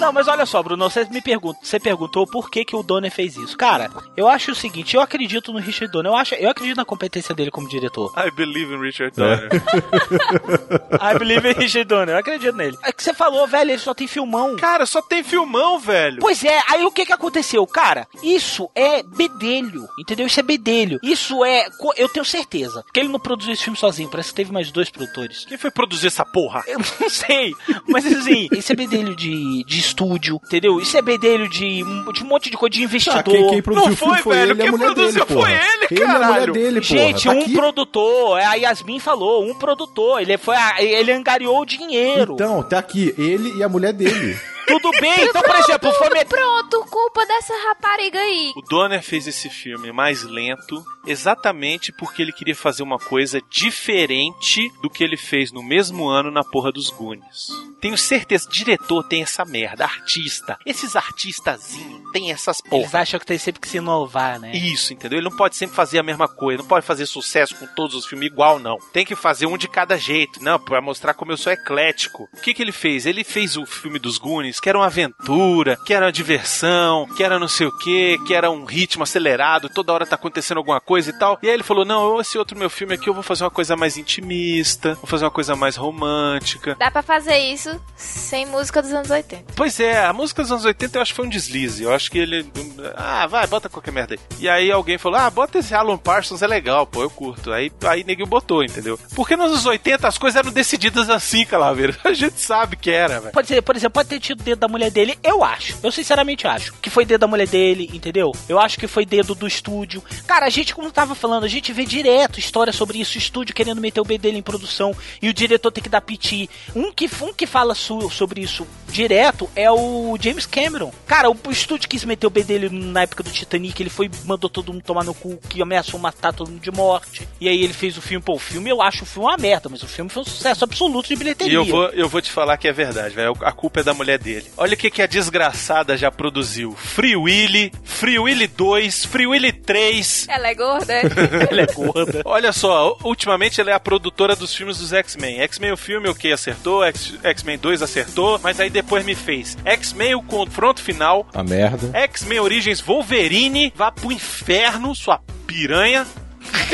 Não, mas olha só, Bruno, você me pergunta, você perguntou por que, que o Donner fez isso. Cara, eu acho o seguinte, eu acredito no Richard Donner, eu, acho, eu acredito na competência dele como diretor. I believe in Richard Donner. I believe in Richard Donner, eu acredito nele. É que você falou, velho, ele só tem filmão. Cara, só tem filmão, velho. Pois é, aí o que que aconteceu? Cara, isso é bedelho, entendeu? Isso é bedelho. Isso é, eu tenho certeza, que ele não produziu esse filme sozinho, parece que teve mais dois produtores. Quem foi produzir essa porra? Eu não sei, mas assim, isso é bedelho de, de estúdio, entendeu? Isso é bedelho de, de um monte de coisa de investidor. Ah, quem, quem produziu Não foi, foi velho, ele a quem produziu dele, foi ele, Ele e a mulher caralho. dele. Gente, Tá um aqui. produtor, é, a Yasmin falou, um produtor, ele foi, a- ele angariou o dinheiro. Então, tá aqui, ele e a mulher dele. Tudo bem, então, por exemplo, foi me... Pronto, culpa dessa rapariga aí. O Donner fez esse filme mais lento exatamente porque ele queria fazer uma coisa diferente do que ele fez no mesmo ano na porra dos Goonies. Tenho certeza, diretor tem essa merda, artista. Esses artistazinhos têm essas Eles porra. acham que tem sempre que se inovar, né? Isso, entendeu? Ele não pode sempre fazer a mesma coisa, não pode fazer sucesso com todos os filmes igual, não. Tem que fazer um de cada jeito, não, pra mostrar como eu sou eclético. O que que ele fez? Ele fez o filme dos Goonies, que era uma aventura, que era uma diversão, que era não sei o que, que era um ritmo acelerado, toda hora tá acontecendo alguma coisa e tal. E aí ele falou: não, esse outro meu filme aqui eu vou fazer uma coisa mais intimista, vou fazer uma coisa mais romântica. Dá pra fazer isso sem música dos anos 80. Pois é, a música dos anos 80 eu acho que foi um deslize. Eu acho que ele. Ah, vai, bota qualquer merda aí. E aí alguém falou: ah, bota esse Alan Parsons, é legal, pô, eu curto. Aí, aí ninguém botou, entendeu? Porque nos anos 80 as coisas eram decididas assim, Calaveira. A gente sabe que era, velho. Pode ser, por exemplo, pode ter tido dedo da mulher dele, eu acho. Eu sinceramente acho que foi dedo da mulher dele, entendeu? Eu acho que foi dedo do estúdio. Cara, a gente, como tava falando, a gente vê direto história sobre isso, o estúdio querendo meter o B dele em produção e o diretor tem que dar piti. Um que, um que fala sobre isso direto é o James Cameron. Cara, o, o estúdio quis meter o B dele na época do Titanic, ele foi, mandou todo mundo tomar no cu, que ameaçou matar todo mundo de morte. E aí ele fez o filme, pô, o filme eu acho o filme uma merda, mas o filme foi um sucesso absoluto de bilheteria. E eu vou, eu vou te falar que é verdade, velho. A culpa é da mulher dele. Olha o que, que a desgraçada já produziu: Free Willy, Free Willy 2, Free Willy 3. Ela é gorda? é? Ela é gorda. Olha só, ultimamente ela é a produtora dos filmes dos X-Men. X-Men o filme, o que acertou, X-Men 2 acertou, mas aí depois me fez X-Men o confronto final, A merda. X-Men Origens Wolverine, vá pro inferno, sua piranha.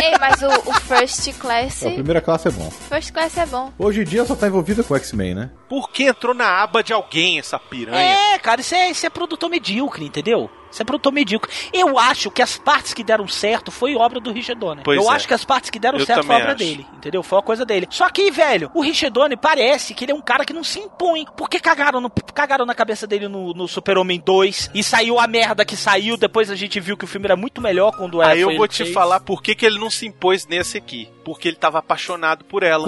Ei, mas o, o First Class. A primeira classe é bom. First Class é bom. Hoje em dia só tá envolvida com o X-Men, né? Por que entrou na aba de alguém essa piranha? É, cara, isso é, isso é produtor medíocre, entendeu? Isso é produtor medíocre. Eu acho que as partes que deram certo foi obra do Richard Donner. Pois eu é. acho que as partes que deram Eu certo foi obra acho. dele, entendeu? Foi uma coisa dele. Só que, velho, o Richard Donner parece que ele é um cara que não se impõe. Porque cagaram, no- cagaram na cabeça dele no, no Super-Homem 2 e saiu a merda que saiu. Depois a gente viu que o filme era muito melhor quando era Aí eu vou te fez. falar por que, que ele não se impôs nesse aqui. Porque ele tava apaixonado por ela.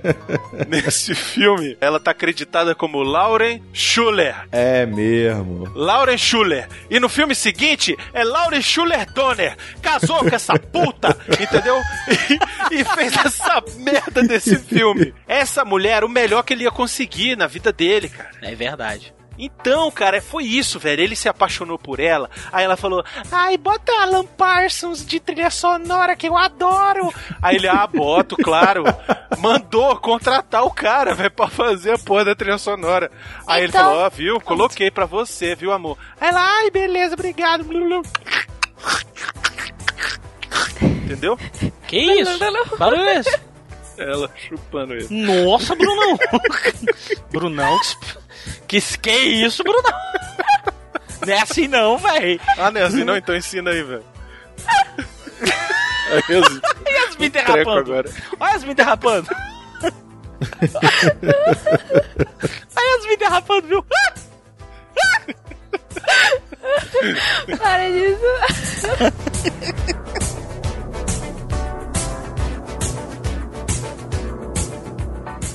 nesse filme, ela tá acreditada como Lauren Schuller. É mesmo. Lauren Schuller. E no filme seguinte é Lauren Schuller Donner. Casou com essa puta, entendeu? E, e fez essa merda desse filme. Essa mulher, o melhor que ele ia conseguir na vida dele, cara. É verdade. Então, cara, foi isso, velho. Ele se apaixonou por ela. Aí ela falou: Ai, bota Alan Parsons de trilha sonora que eu adoro. Aí ele, ah, boto, claro. Mandou contratar o cara, velho, pra fazer a porra da trilha sonora. Aí ele Então- falou: Ó, viu? Coloquei pra você, viu, amor? Aí ela, ai, beleza, obrigado. Entendeu? Que isso? Barulho é esse? Ela chupando ele. Nossa, Brunão! Brunão, que, que, isso, Brunão? Não é assim não, véi. Ah, não é assim não? Então ensina aí, velho. Aí eu- Olha as me treco derrapando. agora. Olha as me derrapando. Olha as me derrapando, viu? Para disso.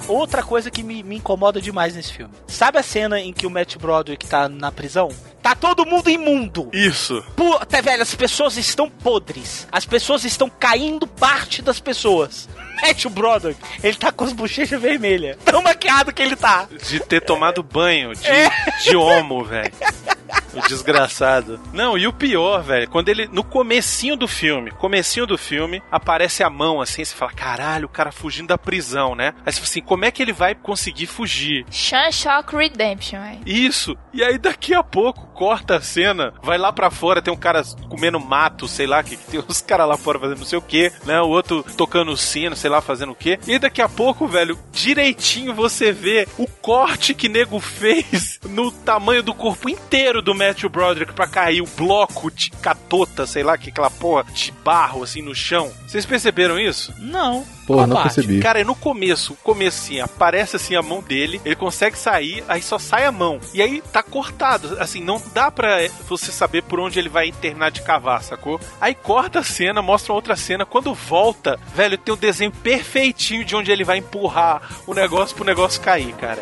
Outra coisa que me, me incomoda demais nesse filme. Sabe a cena em que o Matt Broderick tá na prisão? Tá todo mundo imundo. Isso. Puta, velho, as pessoas estão podres. As pessoas estão caindo parte das pessoas. Matt Broderick, ele tá com as bochechas vermelhas. Tão maquiado que ele tá. De ter tomado banho de, É. de homo, velho. O desgraçado. Não, e o pior, velho, quando ele, no comecinho do filme, comecinho do filme, aparece a mão assim, você fala, caralho, o cara fugindo da prisão, né? Aí você fala assim, como é que ele vai conseguir fugir? Shock Redemption, aí. Isso. E aí daqui a pouco corta a cena, vai lá pra fora, tem um cara comendo mato, sei lá, que, que tem uns caras lá fora fazendo não sei o que, né? O outro tocando sino, sei lá, fazendo o que. E daqui a pouco, velho, direitinho você vê o corte que nego fez no tamanho do corpo inteiro do Matthew Broderick pra cair o bloco de catota, sei lá, que aquela porra de barro assim no chão. Vocês perceberam isso? Não. Porra, não percebi. Cara, é no começo, começo assim, aparece assim a mão dele, ele consegue sair, aí só sai a mão. E aí tá cortado, assim, não dá pra você saber por onde ele vai internar de cavar, sacou? Aí corta a cena, mostra uma outra cena, quando volta, velho, tem um desenho perfeitinho de onde ele vai empurrar o negócio pro negócio cair, cara.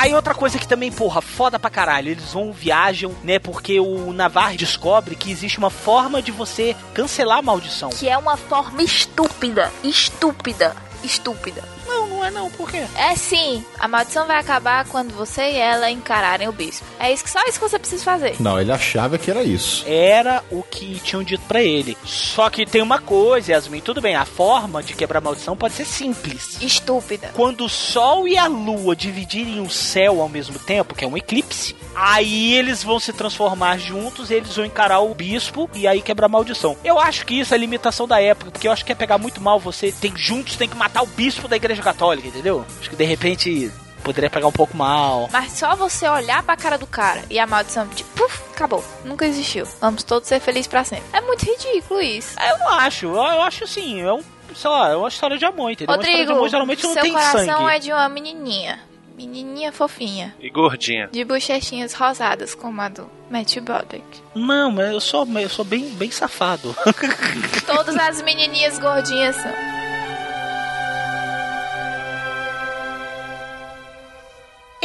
Aí outra coisa que também, porra, foda pra caralho. Eles vão, viajam, né? Porque o Navar descobre que existe uma forma de você cancelar a maldição. Que é uma forma estúpida. Estúpida. Estúpida. Não, não é não, por quê? É sim, a maldição vai acabar quando você e ela encararem o bispo. É isso que só isso que você precisa fazer. Não, ele achava que era isso. Era o que tinham dito pra ele. Só que tem uma coisa, Yasmin, tudo bem, a forma de quebrar a maldição pode ser simples. Estúpida. Quando o sol e a lua dividirem o céu ao mesmo tempo, que é um eclipse, aí eles vão se transformar juntos, eles vão encarar o bispo e aí quebrar a maldição. Eu acho que isso é limitação da época, porque eu acho que é pegar muito mal você tem juntos tem que matar o bispo da igreja católica, entendeu? Acho que de repente poderia pegar um pouco mal. Mas só você olhar pra cara do cara e a maldição, tipo, puf, acabou. Nunca existiu. Vamos todos ser felizes pra sempre. É muito ridículo isso. Eu não acho, eu, acho assim, é um, sei lá, é uma história de amor, entendeu? uma história de Rodrigo, amor geralmente não seu tem coração sangue. é de uma menininha. Menininha fofinha. E gordinha. De bochechinhas rosadas, como a do Matthew Broderick. Não, mas eu sou, eu sou bem, bem safado. Todas as menininhas gordinhas são.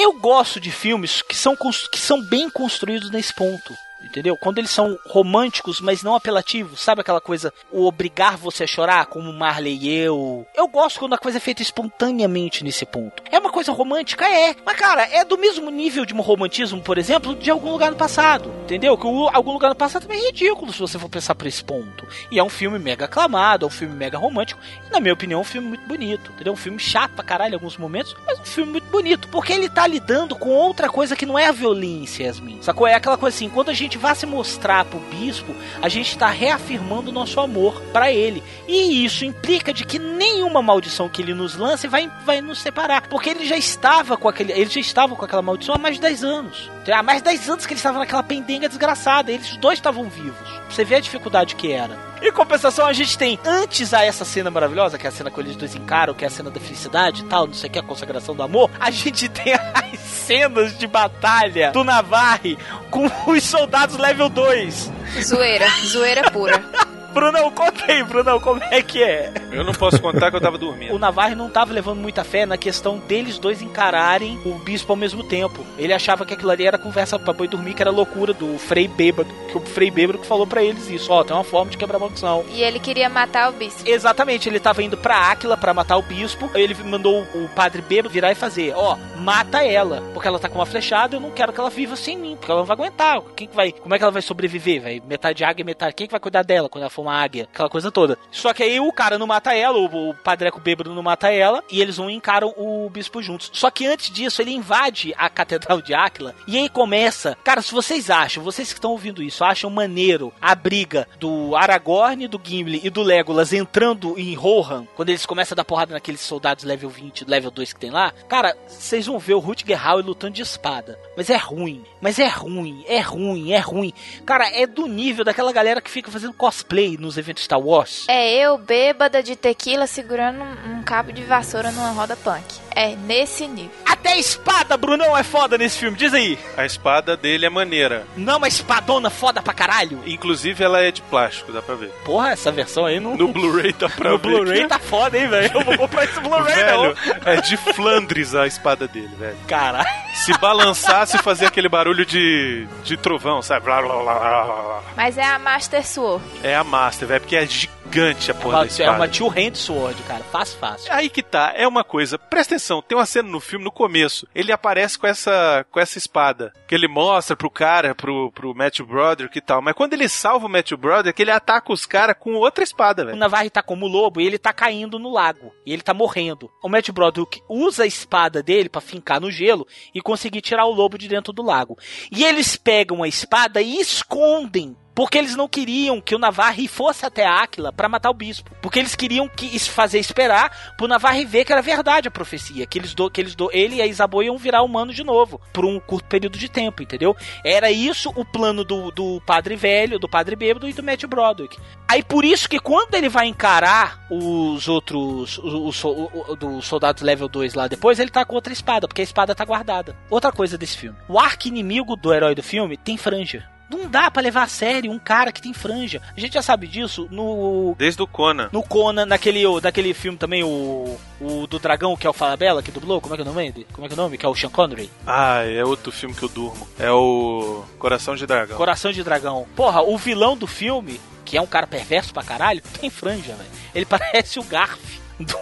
Eu gosto de filmes que são, que são bem construídos nesse ponto. Entendeu? Quando eles são românticos, mas não apelativos. Sabe aquela coisa, o obrigar você a chorar, como Marley e eu? Eu gosto quando a coisa é feita espontaneamente nesse ponto. É uma coisa romântica? É. Mas, cara, é do mesmo nível de um romantismo, por exemplo, de algum lugar no passado. Entendeu? Que o algum lugar no passado também é ridículo se você for pensar por esse ponto. E é um filme mega aclamado, é um filme mega romântico. E, na minha opinião, é um filme muito bonito. Entendeu? Um filme chato pra caralho em alguns momentos, mas um filme muito bonito. Porque ele tá lidando com outra coisa que não é a violência, Yasmin. Sacou? É aquela coisa assim, quando a gente vai se mostrar pro bispo, a gente tá reafirmando o nosso amor pra ele. E isso implica de que nenhuma maldição que ele nos lance vai, vai nos separar. Porque ele já estava com aquele. Ele já estava com aquela maldição há mais de 10 anos. Há mais de 10 anos que ele estava naquela pendenga desgraçada. Eles dois estavam vivos. Você vê a dificuldade que era. Em compensação, a gente tem, antes a essa cena maravilhosa, que é a cena que eles dois encaram, que é a cena da felicidade e tal, não sei o que, a consagração do amor, a gente tem as cenas de batalha do Navarre com os soldados level 2. Zoeira, zoeira pura. Brunão, conta aí, Brunão, como é que é? Eu não posso contar que eu tava dormindo. O Navarre não tava levando muita fé na questão deles dois encararem o bispo ao mesmo tempo. Ele achava que aquilo ali era conversa pra boi dormir, que era loucura do Frei Bêbado. Que o Frei Bêbado que falou pra eles isso. Ó, tem uma forma de quebrar a maldição. E ele queria matar o bispo. Exatamente, ele tava indo pra Áquila pra matar o bispo. Aí ele mandou o padre bêbado virar e fazer: Ó, mata ela, porque ela tá com uma flechada. Eu não quero que ela viva sem mim, porque ela não vai aguentar. Quem que vai, como é que ela vai sobreviver? Vai metade águia, metade. Quem que vai cuidar dela quando ela for uma águia? Aquela coisa toda. Só que aí o cara não mata ela, o, o padreco bêbado não mata ela, e eles vão e encaram o bispo juntos. Só que antes disso, ele invade a catedral de Áquila e aí começa. Cara, se vocês acham, vocês que estão ouvindo isso, acham maneiro a briga do Aragorn, do Gimli e do Legolas entrando em Rohan, quando eles começam a dar porrada naqueles soldados level 20, level 2 que tem lá, cara, vocês vão ver o Rutger Hauer lutando de espada. Mas é ruim, mas é ruim, é ruim, é ruim. Cara, é do nível daquela galera que fica fazendo cosplay nos eventos Star Wars. É eu, bêbada de tequila, segurando um, cabo de vassoura numa roda punk. É nesse nível. Até a espada, Brunão, é foda nesse filme, diz aí. A espada dele é maneira. Não, uma espadona foda pra caralho. Inclusive, ela é de plástico, dá pra ver. Porra, essa versão aí não. No Blu-ray dá pra No ver. Blu-ray tá foda, hein, velho? Eu vou comprar esse Blu-ray, Velho, não. é de Flandres a espada dele, velho. Caralho. Se balançasse, fazia aquele barulho de, de trovão, sabe? Blá, blá, blá, blá, blá, blá. Mas é a Master Sword. É a Master, velho, porque é gigante a porra da espada. é uma two hand sword, cara. Fácil, fácil. Aí que tá, é uma coisa. Presta atenção, tem uma cena no filme, no começo, ele aparece com essa, com essa espada, que ele mostra pro cara, pro, pro Matthew Broderick e tal. Mas quando ele salva o Matthew Broderick, ele ataca os caras com outra espada, O velho. Navarre tá como lobo e ele tá caindo no lago. E ele tá morrendo. O Matt Broderick usa a espada dele pra fincar no gelo e conseguir tirar o lobo de dentro do lago. E eles pegam a espada e escondem. Porque eles não queriam que o Navarre fosse até Áquila pra matar o bispo. Porque eles queriam que fazer esperar pro Navarre ver que era verdade a profecia. Que eles do, que eles do, ele e a Isaboa iam virar humano de novo. Por um curto período de tempo, entendeu? Era isso o plano do, do padre velho, do padre bêbado e do Matt Broderick. Aí por isso que quando ele vai encarar os outros. Os, os, so- o- o- dos soldados level 2 lá depois, ele tá com outra espada, porque a espada tá guardada. Outra coisa desse filme: o arco inimigo do herói do filme tem franja. Não dá pra levar a sério um cara que tem franja. A gente já sabe disso no. Desde o Conan. No Conan, naquele, daquele filme também, o. O do dragão, que é o Falabella, que dublou. Como é que é o nome dele? Como é que é o nome? Que é o Sean Connery. Ah, é outro filme que eu durmo. É o Coração de Dragão. Coração de Dragão. Porra, o vilão do filme, que é um cara perverso pra caralho, tem franja, velho. Ele parece o Garf do,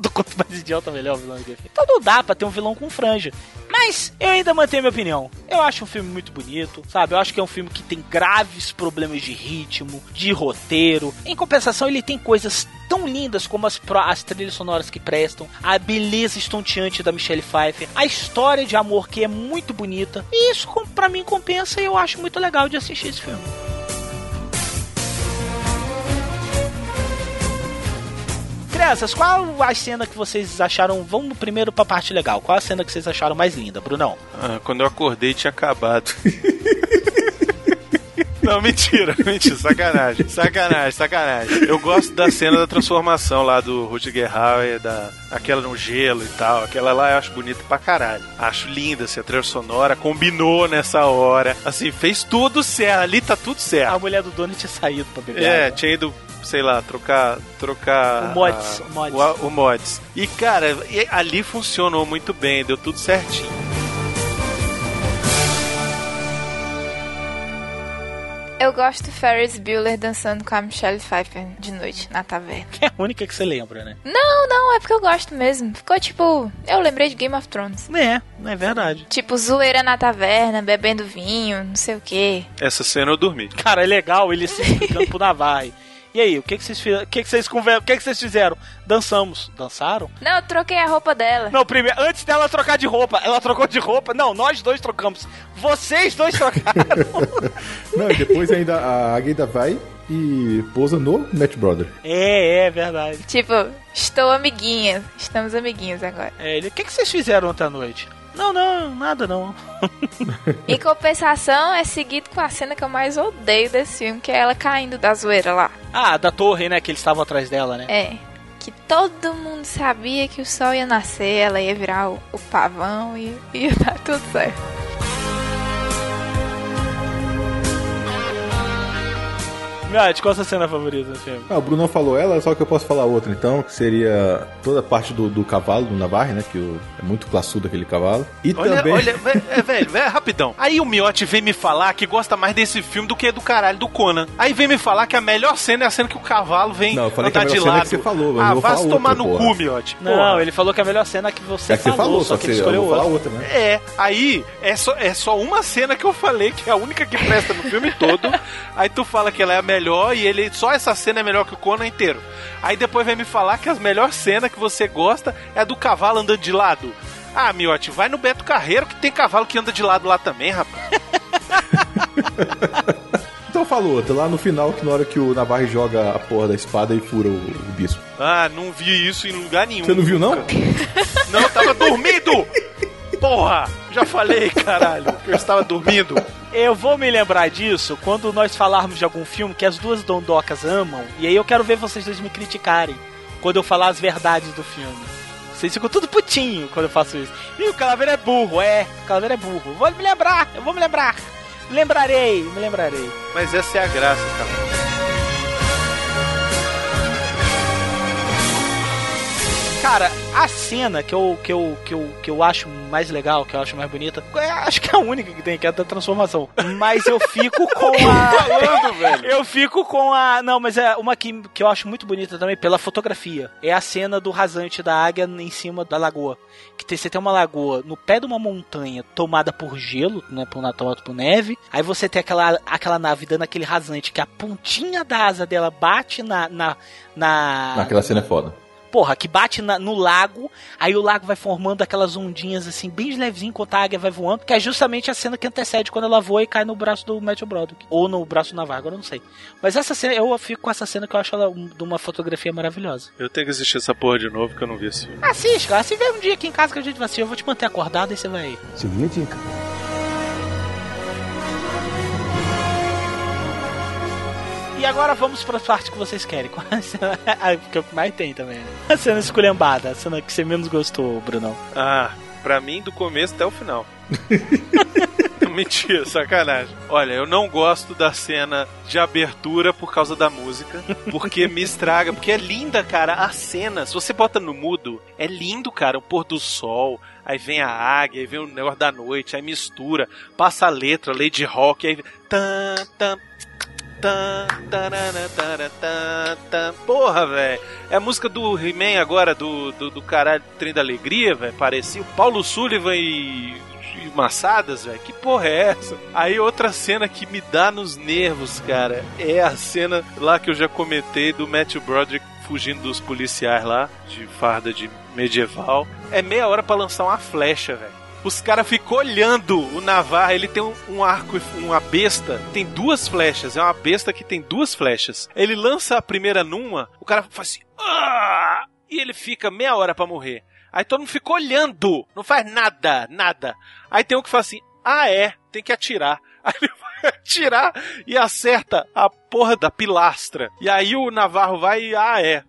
do Quanto Mais Idiota Melhor, o vilão do filme. Então não dá pra ter um vilão com franja. Mas eu ainda mantenho minha opinião. Eu acho um filme muito bonito, sabe? Eu acho que é um filme que tem graves problemas de ritmo, de roteiro. Em compensação, ele tem coisas tão lindas como as, as trilhas sonoras que prestam, a beleza estonteante da Michelle Pfeiffer, a história de amor que é muito bonita. E isso, pra mim, compensa e eu acho muito legal de assistir esse filme. Crianças, qual a cena que vocês acharam? Vamos primeiro pra parte legal. Qual a cena que vocês acharam mais linda, Brunão? Ah, quando eu acordei tinha acabado. Não, mentira, mentira, sacanagem, sacanagem, sacanagem. Eu gosto da cena da transformação lá do Rutger Hauer, da, aquela no gelo e tal, aquela lá eu acho bonita pra caralho. Acho linda, assim, a trilha sonora combinou nessa hora, assim, fez tudo certo, ali tá tudo certo. A mulher do dono tinha saído pra beber É, água. tinha ido, sei lá, trocar. trocar O mods, a- o mods. O, o mods. E, cara, ali funcionou muito bem, deu tudo certinho. Eu gosto do Ferris Bueller dançando com a Michelle Pfeiffer de noite na taverna. Que é a única que você lembra, né? Não, não, é porque eu gosto mesmo. Ficou tipo. Eu lembrei de Game of Thrones. É, não é verdade. Tipo, zoeira na taverna, bebendo vinho, não sei o quê. Essa cena eu dormi. Cara, é legal ele se explicando pro Navarre. E aí, o que, que vocês fizeram? O que, que vocês conver... O que, que vocês fizeram? Dançamos. Dançaram? Não, eu troquei a roupa dela. Não, primeiro, antes dela trocar de roupa, ela trocou de roupa. Não, nós dois trocamos. Vocês dois trocaram. Não, e depois ainda a Agueda vai e pousa no Matt Brother. é, é verdade. Tipo, estou amiguinha. Estamos amiguinhos agora. É, ele, o que, que vocês fizeram ontem à noite? Não, não, nada não. Em compensação, é seguido com a cena que eu mais odeio desse filme, que é ela caindo da zoeira lá. Ah, da torre, né? Que eles estavam atrás dela, né? É. Que todo mundo sabia que o sol ia nascer, ela ia virar o, o pavão e ia dar tudo certo. Miote, qual a sua cena favorita do filme? Ah, o Bruno falou ela, só que eu posso falar outra então, que seria toda a parte do, do cavalo, do Navarre, né? Que o- é muito classudo aquele cavalo. E Olha, também. olha, vé- é, velho, velho, rapidão. Aí o Miotti vem me falar que gosta mais desse filme do que do caralho do Conan. Aí vem me falar que a melhor cena é a cena que o cavalo vem Não, eu falei que a andar de melhor cena é lado. que você falou, mas ah, eu vá se tomar outra, no porra. cu, Miotti. Não, Porra. ele falou que a melhor cena é que você é que você falou, falou, só que que ele eu escolheu outra. outra, né? É, aí é só, é só uma cena que eu falei que é a única que presta no filme todo. Aí tu fala que ela é a melhor e ele só essa cena é melhor que o Conan inteiro. Aí depois vem me falar que a melhor cena que você gosta é a do cavalo andando de lado. Ah, Miotti, vai no Beto Carreiro que tem cavalo que anda de lado lá também, rapaz. Então fala outra, lá no final, que na hora que o Navarre joga a porra da espada e fura o, o bispo. Ah, não vi isso em lugar nenhum. Você não viu, não? Não, tava dormindo! Porra! Já falei, caralho, que eu estava dormindo. Eu vou me lembrar disso quando nós falarmos de algum filme que as duas dondocas amam, e aí eu quero ver vocês dois me criticarem quando eu falar as verdades do filme. Vocês ficam tudo putinho quando eu faço isso. Ih, o Calaveira é burro, é, o Calaveira é burro. Vou me lembrar, eu vou me lembrar. Lembrarei, me lembrarei. Mas essa é a graça, cara. Cara, a cena que eu, que, eu, que, eu, que eu acho mais legal, que eu acho mais bonita, é, acho que é a única que tem, que é a da transformação. Mas eu fico com a. Falando, velho. Eu fico com a. Não, mas é uma que, que eu acho muito bonita também pela fotografia. É a cena do rasante da águia em cima da lagoa. Que tem, você tem uma lagoa no pé de uma montanha tomada por gelo, né? Por, na- tomada por neve. Aí você tem aquela, aquela nave dando aquele rasante que a pontinha da asa dela bate na. na, na Aquela cena é foda. Porra, que bate na- no lago, aí o lago vai formando aquelas ondinhas assim, bem levezinho, enquanto a águia vai voando, que é justamente a cena que antecede quando ela voa e cai no braço do Matthew Broderick. Ou no braço do Navarro, agora eu não sei. Mas essa cena, eu fico com essa cena que eu acho ela um- de uma fotografia maravilhosa. Eu tenho que assistir essa porra de novo que eu não vi esse filme. Assiste, cara. Se vier um dia aqui em casa que a gente vai assistir, eu vou te manter acordado e você vai. Seguir a dica. Agora vamos para as partes que vocês querem. Qual a cena? Ah, que é o que mais tem também, né? A cena esculhambada, a cena que você menos gostou, Brunão. Ah, pra mim, do começo até o final. Mentira, sacanagem. Olha, eu não gosto da cena de abertura por causa da música, porque me estraga, porque é linda, cara, a cena. Se você bota no mudo, é lindo, cara, o pôr do sol, aí vem a águia, aí vem o negócio da noite, aí mistura, passa a letra, Lady Rock, aí tan, tan, Porra, velho. É a música do He-Man agora, do, do, do caralho Trem da Alegria, velho. Parecia o Paulo Sullivan e, Massadas, velho. Que porra é essa? Aí outra cena que me dá nos nervos, cara, é a cena lá que eu já comentei do Matthew Broderick fugindo dos policiais lá, de farda de medieval. É meia hora pra lançar uma flecha, velho. Os caras ficam olhando o Navarra, ele tem um, um arco, uma besta, tem duas flechas, é uma besta que tem duas flechas. Ele lança a primeira numa, o cara faz assim, "Ah!" e ele fica meia hora pra morrer. Aí todo mundo fica olhando, não faz nada, nada. Aí tem um que fala assim, ah é, tem que atirar. Aí ele vai atirar e acerta a porra da pilastra. E aí o Navarro vai e, ah é,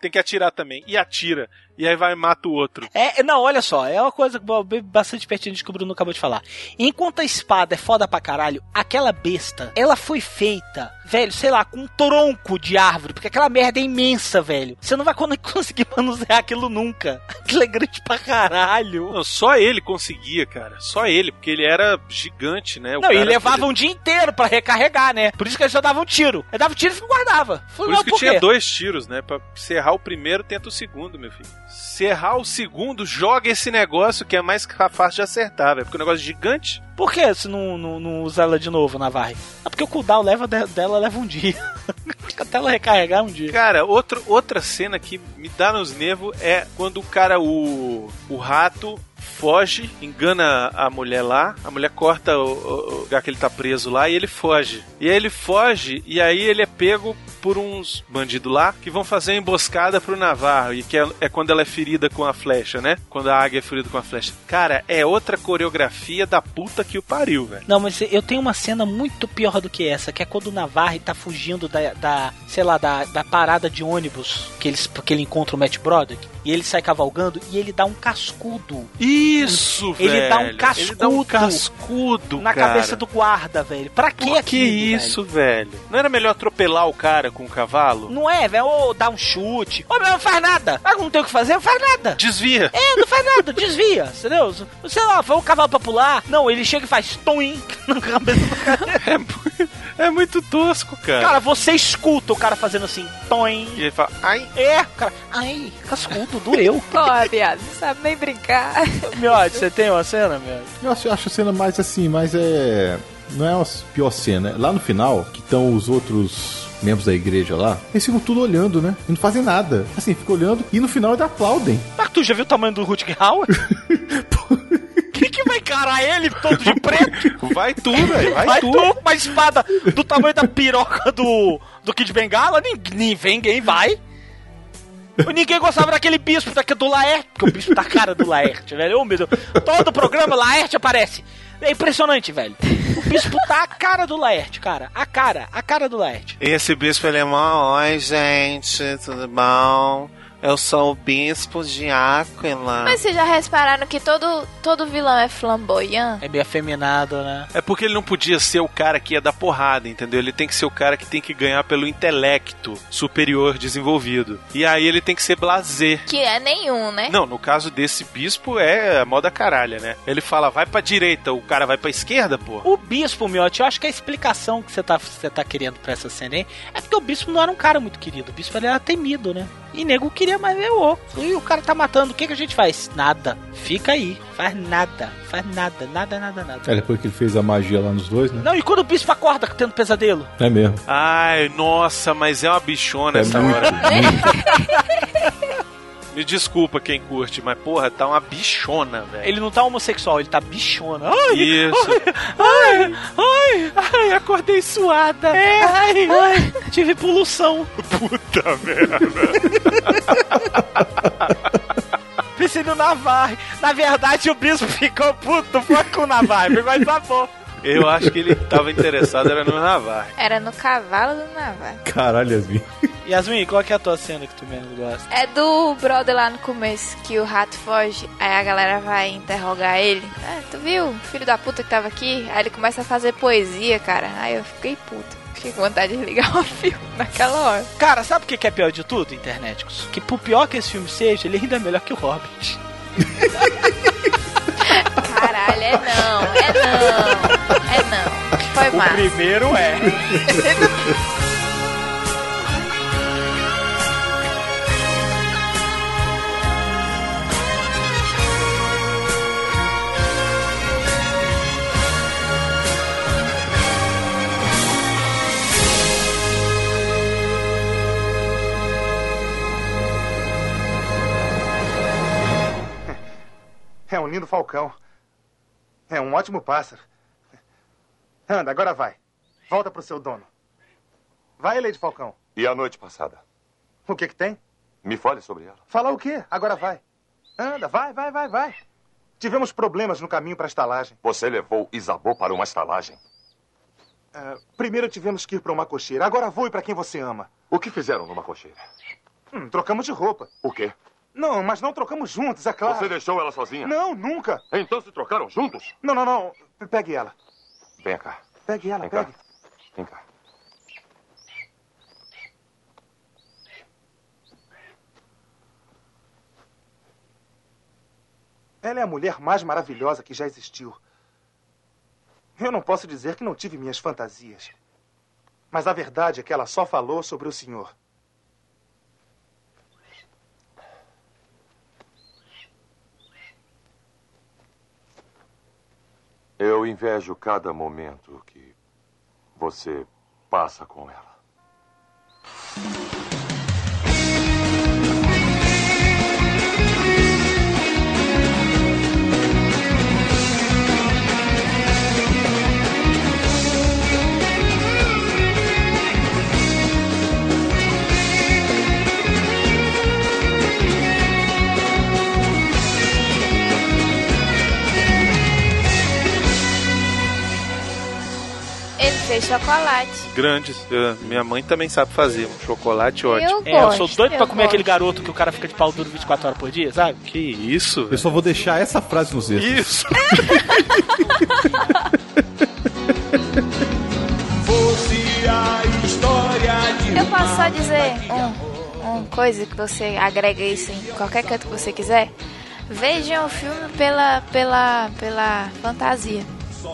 tem que atirar também. E atira. E aí vai e mata o outro. É, não, olha só, é uma coisa bastante pertinente que o Bruno acabou de falar. Enquanto a espada é foda pra caralho, aquela besta, ela foi feita, velho, sei lá, com um tronco de árvore, porque aquela merda é imensa, velho. Você não vai con- conseguir manusear aquilo nunca. Aquilo é grande pra caralho. Não, só ele conseguia, cara. Só ele, porque ele era gigante, né? O não, e levava podia- um dia inteiro pra recarregar, né? Por isso que ele só dava um tiro. Ele dava um tiro e guardava. Por Falei, isso "Mas que por tinha quê?" dois tiros, né? Pra se errar o primeiro, tenta o segundo, meu filho. Se errar o segundo, joga esse negócio que é mais fácil de acertar, velho. Porque o negócio é gigante. Por que você não, não, não usa ela de novo na Varre? É porque o cooldown leva de- dela leva um dia. Até ela recarregar um dia. Cara, outro, outra cena que me dá nos nervos é quando o cara, o, o rato, foge, engana a mulher lá, a mulher corta o- o lugar que ele tá preso lá e ele foge. E aí ele foge e aí ele é pego por uns bandidos lá que vão fazer uma emboscada pro Navarro e que é, é quando ela é ferida com a flecha, né? Quando a águia é ferida com a flecha. Cara, é outra coreografia da puta que o pariu, velho. Não, mas eu tenho uma cena muito pior do que essa, que é quando o Navarre tá fugindo da, da sei lá, da, da parada de ônibus que, eles, que ele encontra o Matt Broderick, e ele sai cavalgando e ele dá um cascudo. Isso, Ele velho. dá um cascudo. Ele dá um cascudo, Na cara. cabeça do guarda, velho. Pra que Por que aquilo, isso, velho? Não era melhor atropelar o cara com o cavalo? Não é, velho? Ou dar um chute. Ou não faz nada. Ah, não tem o que fazer, não faz nada. Desvia. É, não faz nada, desvia, entendeu? Sei lá, foi um cavalo pra pular. Não, ele chega e faz toim na cabeça do cara. É muito tosco, cara. Cara, você escuta o cara fazendo assim, toim. E ele fala, ai. É, cara, ai, cascudo, doeu. Porra, viado, não sabe nem brincar. Miote, você tem uma cena, Miote? Eu acho, eu acho a cena mais assim, mas é. Não é a pior cena. Lá no final, que estão os outros membros da igreja lá, eles ficam tudo olhando, né? E não fazem nada. Assim, ficam olhando e no final eles aplaudem. Mas tu já viu o tamanho do Rutger Hauer? Quem que vai encarar ele todo de preto? Vai tu, velho. Vai, Vai tu. tu com uma espada do tamanho da piroca do, do Kid Bengala? Ninguém, ninguém vai. Ninguém gostava daquele bispo daqui do Laerte, porque o bispo tá cara do Laerte, velho. Ô, meu Deus. Todo programa Laerte aparece. É impressionante, velho. O bispo tá a cara do Laerte, cara. A cara, a cara do Laerte. Esse bispo ele é mó, oi gente, tudo bom? Eu sou o bispo de Áquila. Mas vocês já repararam que todo, todo vilão é flamboyant? É meio afeminado, né? É porque ele não podia ser o cara que ia dar porrada, entendeu? Ele tem que ser o cara que tem que ganhar pelo intelecto superior desenvolvido. E aí ele tem que ser blazer. Que é nenhum, né? Não, no caso desse bispo é a moda caralha, né? Ele fala, vai pra direita, o cara vai pra esquerda, pô. O bispo, Miotti, eu acho que a explicação que você tá, você tá querendo pra essa cena aí é porque o bispo não era um cara muito querido. O bispo ele era temido, né? E nego queria mais ver o outro. E o cara tá matando, o que, que a gente faz? Nada. Fica aí. Faz nada. Faz nada. Nada, nada, nada. É, depois que ele fez a magia lá nos dois, né? Não, e quando o bispo acorda tendo pesadelo? É mesmo. Ai, nossa, mas é uma bichona É essa muito, hora. muito. Me desculpa quem curte, mas porra, tá uma bichona, velho. Ele não tá homossexual, ele tá bichona. Ai, Isso. ai, ai, ai, acordei suada. Ai, ai, tive poluição. Puta merda. Pensei no Navarre. Na verdade, o bispo ficou puto, foi com o Navarre, pegou e. Eu acho que ele tava interessado era no Navarre. Era no cavalo do Navarro. Caralho, Yasmin. Yasmin, qual que é a tua cena que tu menos gosta? É do brother lá no começo, que o rato foge, aí a galera vai interrogar ele. Ah, tu viu? Filho da puta que tava aqui? Aí ele começa a fazer poesia, cara. Aí eu fiquei puto. Fiquei com vontade de ligar o filme naquela hora. Cara, sabe o que que é pior de tudo, internéticos? Que por pior que esse filme seja, ele ainda é melhor que o Hobbit. Caralho, é não, é não. É não. Foi O massa. primeiro é. É um lindo falcão. É um ótimo pássaro. Anda, agora vai. Volta pro seu dono. Vai, Lady Falcão. E a noite passada? O que que tem? Me fale sobre ela. Falar o quê? Agora vai. Anda, vai, vai, vai, vai. Tivemos problemas no caminho para a estalagem. Você levou Isabô para uma estalagem. Ah, primeiro tivemos que ir para uma cocheira. Agora vou para quem você ama. O que fizeram numa cocheira? Hum, trocamos de roupa. O quê? Não, mas não trocamos juntos, é claro. Você deixou ela sozinha? Não, nunca. Então se trocaram juntos? Não, não, não. Pegue ela. Vem cá. Pegue ela, Vem cá. pegue. Vem cá. Ela é a mulher mais maravilhosa que já existiu. Eu não posso dizer que não tive minhas fantasias. Mas a verdade é que ela só falou sobre o senhor. Eu invejo cada momento que você passa com ela. Fez chocolate. Grandes. Eu- minha mãe também sabe fazer um chocolate ótimo. Eu É, eu gosto, sou doido pra eu comer aquele gosto. garoto que o cara fica de pau duro 24 horas por dia, sabe? Que isso? Eu só vou deixar essa frase nos extras. Isso. Fosse a história de Eu posso só dizer um, um coisa que você agrega isso em qualquer canto que você quiser? Vejam o filme pela, pela, pela fantasia.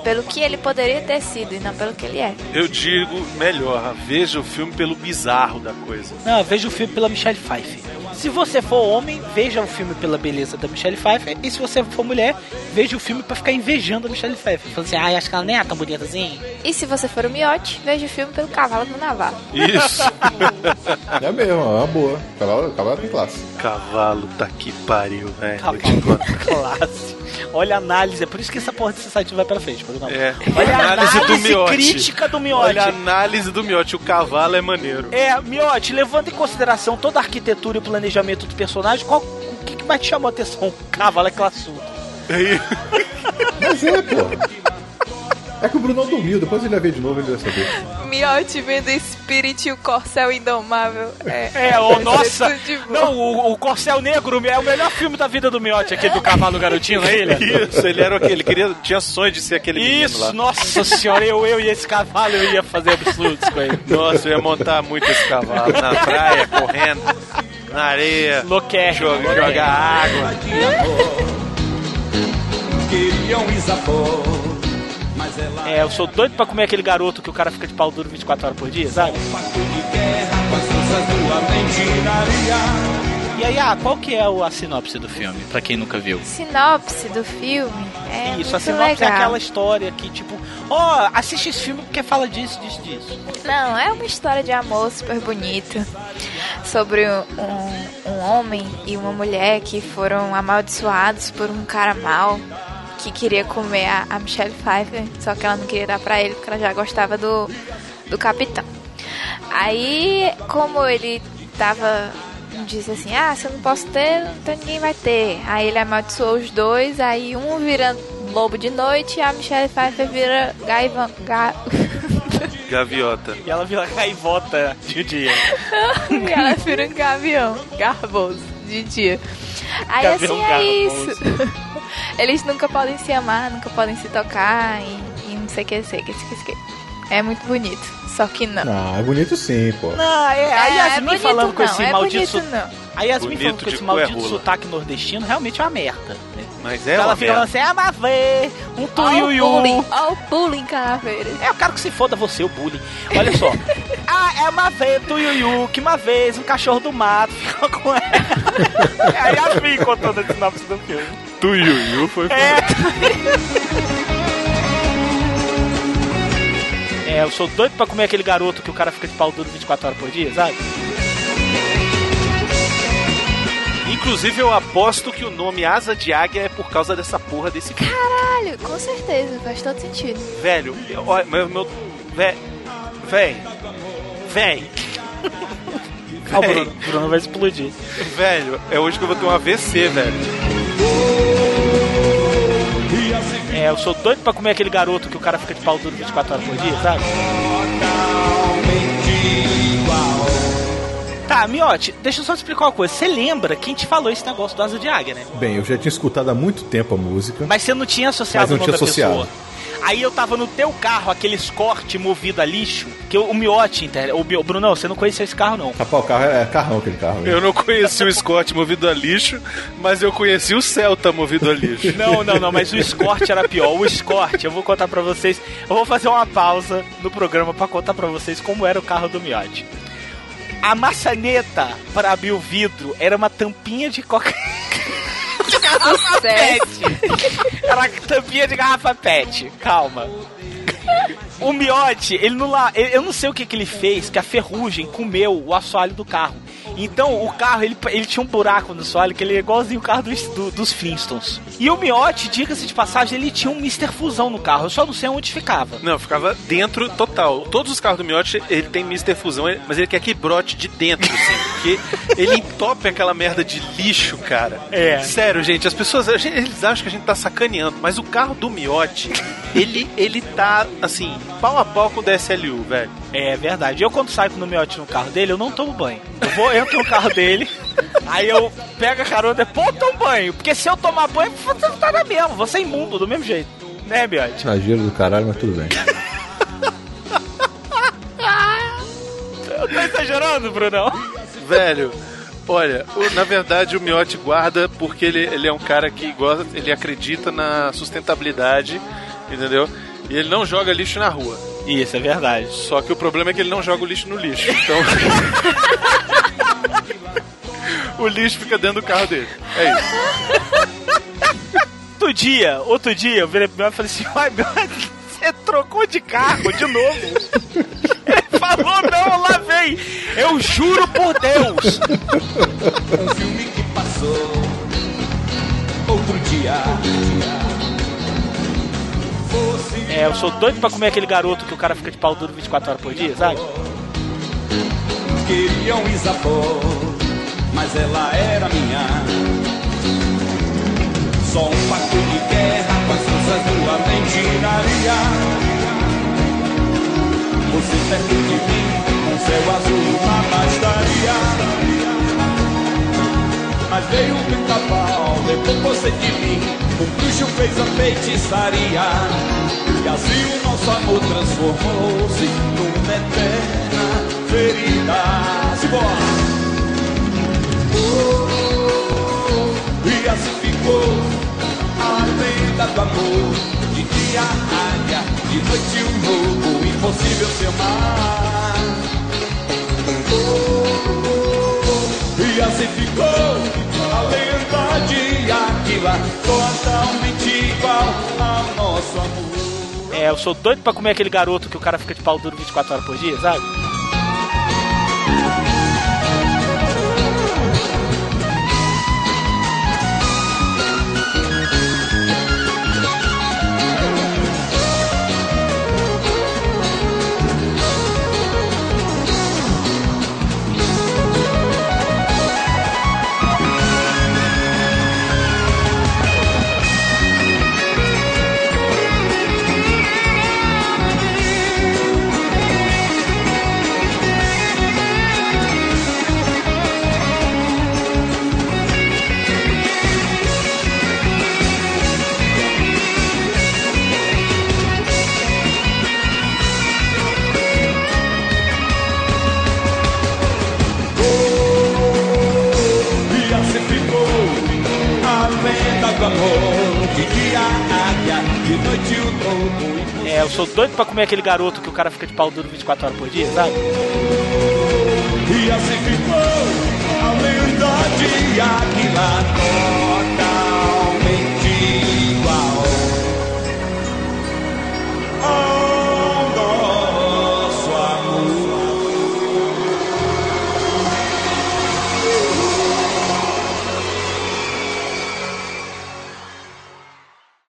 Pelo que ele poderia ter sido e não pelo que ele é. Eu digo melhor, veja o filme pelo bizarro da coisa. Não, veja o filme pela Michelle Pfeiffer. Se você for homem, veja o filme pela beleza da Michelle Pfeiffer. E se você for mulher, veja o filme pra ficar invejando a Michelle Pfeiffer. Falando assim, ai, acho que ela nem é tão bonita assim. E se você for o miote, veja o filme pelo cavalo do Navarro. Isso. É mesmo, é uma boa. O cavalo, cavalo tem classe. Cavalo tá que pariu, velho. Cavalo classe. Olha a análise, é por isso que essa porra desse site não vai pra frente, Bruno. É. Olha a Análise do análise miote. crítica do miote. Olha a análise do miote. O cavalo é maneiro. É, Miote, levando em consideração toda a arquitetura e o planejamento do personagem, qual, o que, que mais te chamou a atenção? Cavalo é classudo. Mas é, pô. É que o Brunão dormiu, depois ele vai ver de novo ele vai saber. Miote vendo Spirit e o Corcel Indomável. É, É, ser nossa! Não, o, o Corcel Negro é o melhor filme da vida do Miotti, aquele do cavalo garotinho, não é ele? Isso, ele era aquele, ele queria, tinha sonho de ser aquele menino Isso, lá. nossa senhora, eu, eu e esse cavalo eu ia fazer absurdos com ele. Nossa, eu ia montar muito esse cavalo na praia, correndo, na areia, Louquérrimo, joga, jogar água. Queriam mas ela É, eu sou doido pra comer aquele garoto que o cara fica de pau duro 24 horas por dia, sabe? de guerra com as forças do mentiraria. E aí, ah, qual que é o- a sinopse do filme, pra quem nunca viu? Sinopse do filme é Isso, muito a sinopse legal. é aquela história que, tipo, ó, assiste esse filme porque fala disso, disso, disso. Não, é uma história de amor super bonita sobre um, um homem e uma mulher que foram amaldiçoados por um cara mau que queria comer a, a Michelle Pfeiffer, só que ela não queria dar pra ele porque ela já gostava do, do capitão. Aí, como ele tava. Disse assim: Ah, se eu não posso ter, então ninguém vai ter. Aí ele amaldiçoou os dois, aí um vira lobo de noite e a Michelle Pfeiffer vira. Ga... Gaviota. E ela vira gaivota de dia. e ela vira um gavião garboso de dia. Aí Gavião assim é garboso. isso. Eles nunca podem se amar, nunca podem se tocar e, e não sei o que, sei o que, sei o que, sei o que. É muito bonito, só que não. Ah, é bonito sim, pô. Não, é, a É, Yasmin é falando com não, esse é maldito. bonito não. A Yasmin Bonito falando com esse é maldito sotaque nordestino realmente é uma merda. Mas é ela uma fica assim, ah, mas vê, um Olha o tuiuiu. bullying, olha o bullying, caveira. É, eu quero que se foda você, o bullying. Olha só. ah, é uma vez, tuiuiu, que uma vez um cachorro do mato ficou com ela. é a Yasmin contando a sinopse do filme. Tu Yuyu foi É, eu sou doido pra comer aquele garoto que o cara fica de pau duro 24 horas por dia, sabe? Inclusive, eu aposto que o nome Asa de Águia é por causa dessa porra desse filme. Caralho, com certeza, faz todo sentido. Velho, eu- olha, meu. meu vé, véi. Véi. Ah, o Bruno, o Bruno vai explodir. Velho, é hoje que eu vou ter um AVC, velho. É, eu sou doido pra comer aquele garoto que o cara fica de pau duro 24 horas por dia, sabe? Tá, Miote, deixa eu só te explicar uma coisa. Você lembra quem te falou esse negócio do asa de águia, né? Bem, eu já tinha escutado há muito tempo a música. Mas você não tinha associado Mas não o nome tinha da associado. pessoa. Aí eu tava no teu carro, aquele escorte movido a lixo, que o, o Miote, inter- o, Bi- o Brunão, você não conhecia esse carro, não. Rapaz, o carro é carrão aquele carro. né? Eu não conheci o Scott movido a lixo, mas eu conheci o Celta movido a lixo. Não, não, não, mas o escorte era pior. O escorte, eu vou contar pra vocês. Eu vou fazer uma pausa no programa pra contar pra vocês como era o carro do Miote. A maçaneta para abrir o vidro era uma tampinha de coca. de garrafa pet. Era uma tampinha de garrafa pet. Calma. O Miote, ele não lá, eu não sei o que, que ele fez, que a ferrugem comeu o assoalho do carro. Então o carro, ele, ele tinha um buraco no assoalho que ele é igualzinho o carro dos, do- dos Flintstones. E o Miote, diga-se de passagem, ele tinha um Mr. Fusão no carro. Eu só não sei onde ficava. Não, ficava dentro total. Todos os carros do Miotti, ele tem Mr. Fusão, mas ele quer que brote de dentro, assim. Porque ele entope aquela merda de lixo, cara. É. Sério, gente, as pessoas, a gente- eles acham que a gente tá sacaneando, mas o carro do Miotti, ele, ele tá, assim, pau a pau com o DSLU, velho. É verdade. Eu quando saio com o Miote no carro dele, eu não tomo banho. Eu vou, entro no carro dele, aí eu pego a carona e pô, eu tomo banho. Porque se eu tomar banho, você tá na mesma, você é imundo do mesmo jeito. Né, Miote? Exagero do caralho, mas tudo bem. Tô exagerando, Brunão. Velho, olha, o- na verdade o Miotti guarda porque ele, ele é um cara que gosta, ele acredita na sustentabilidade, entendeu? E ele não joga lixo na rua. Isso, é verdade. Só que o problema é que ele não joga o lixo no lixo. Então. o lixo fica dentro do carro dele. É isso. Outro dia, outro dia, eu virei pro Miote e falei assim, ai, Miote, você trocou de carro de novo? Ele falou, não, lá vem. Eu juro por Deus. Um filme que passou outro dia. É, eu sou doido pra comer aquele garoto que o cara fica de pau duro 24 horas por dia, sabe? queriam isapor, mas ela era minha. Só um você perto de mim, um céu azul, uma bastaria. Mas veio o pica-pau, você de mim. O bruxo fez a feitiçaria. E assim o nosso amor transformou-se numa eterna ferida. Simbora! Oh, oh, e assim ficou a lenda do amor de noite um lobo, impossível se amar. E assim ficou a lenda de Aquila, totalmente igual ao nosso amor. É, eu sou doido pra comer aquele garoto que o cara fica de pau duro 24 horas por dia, sabe? É, eu sou doido pra comer aquele garoto que o cara fica de pau duro 24 horas por dia, sabe? E assim ficou a lenda de Aquila.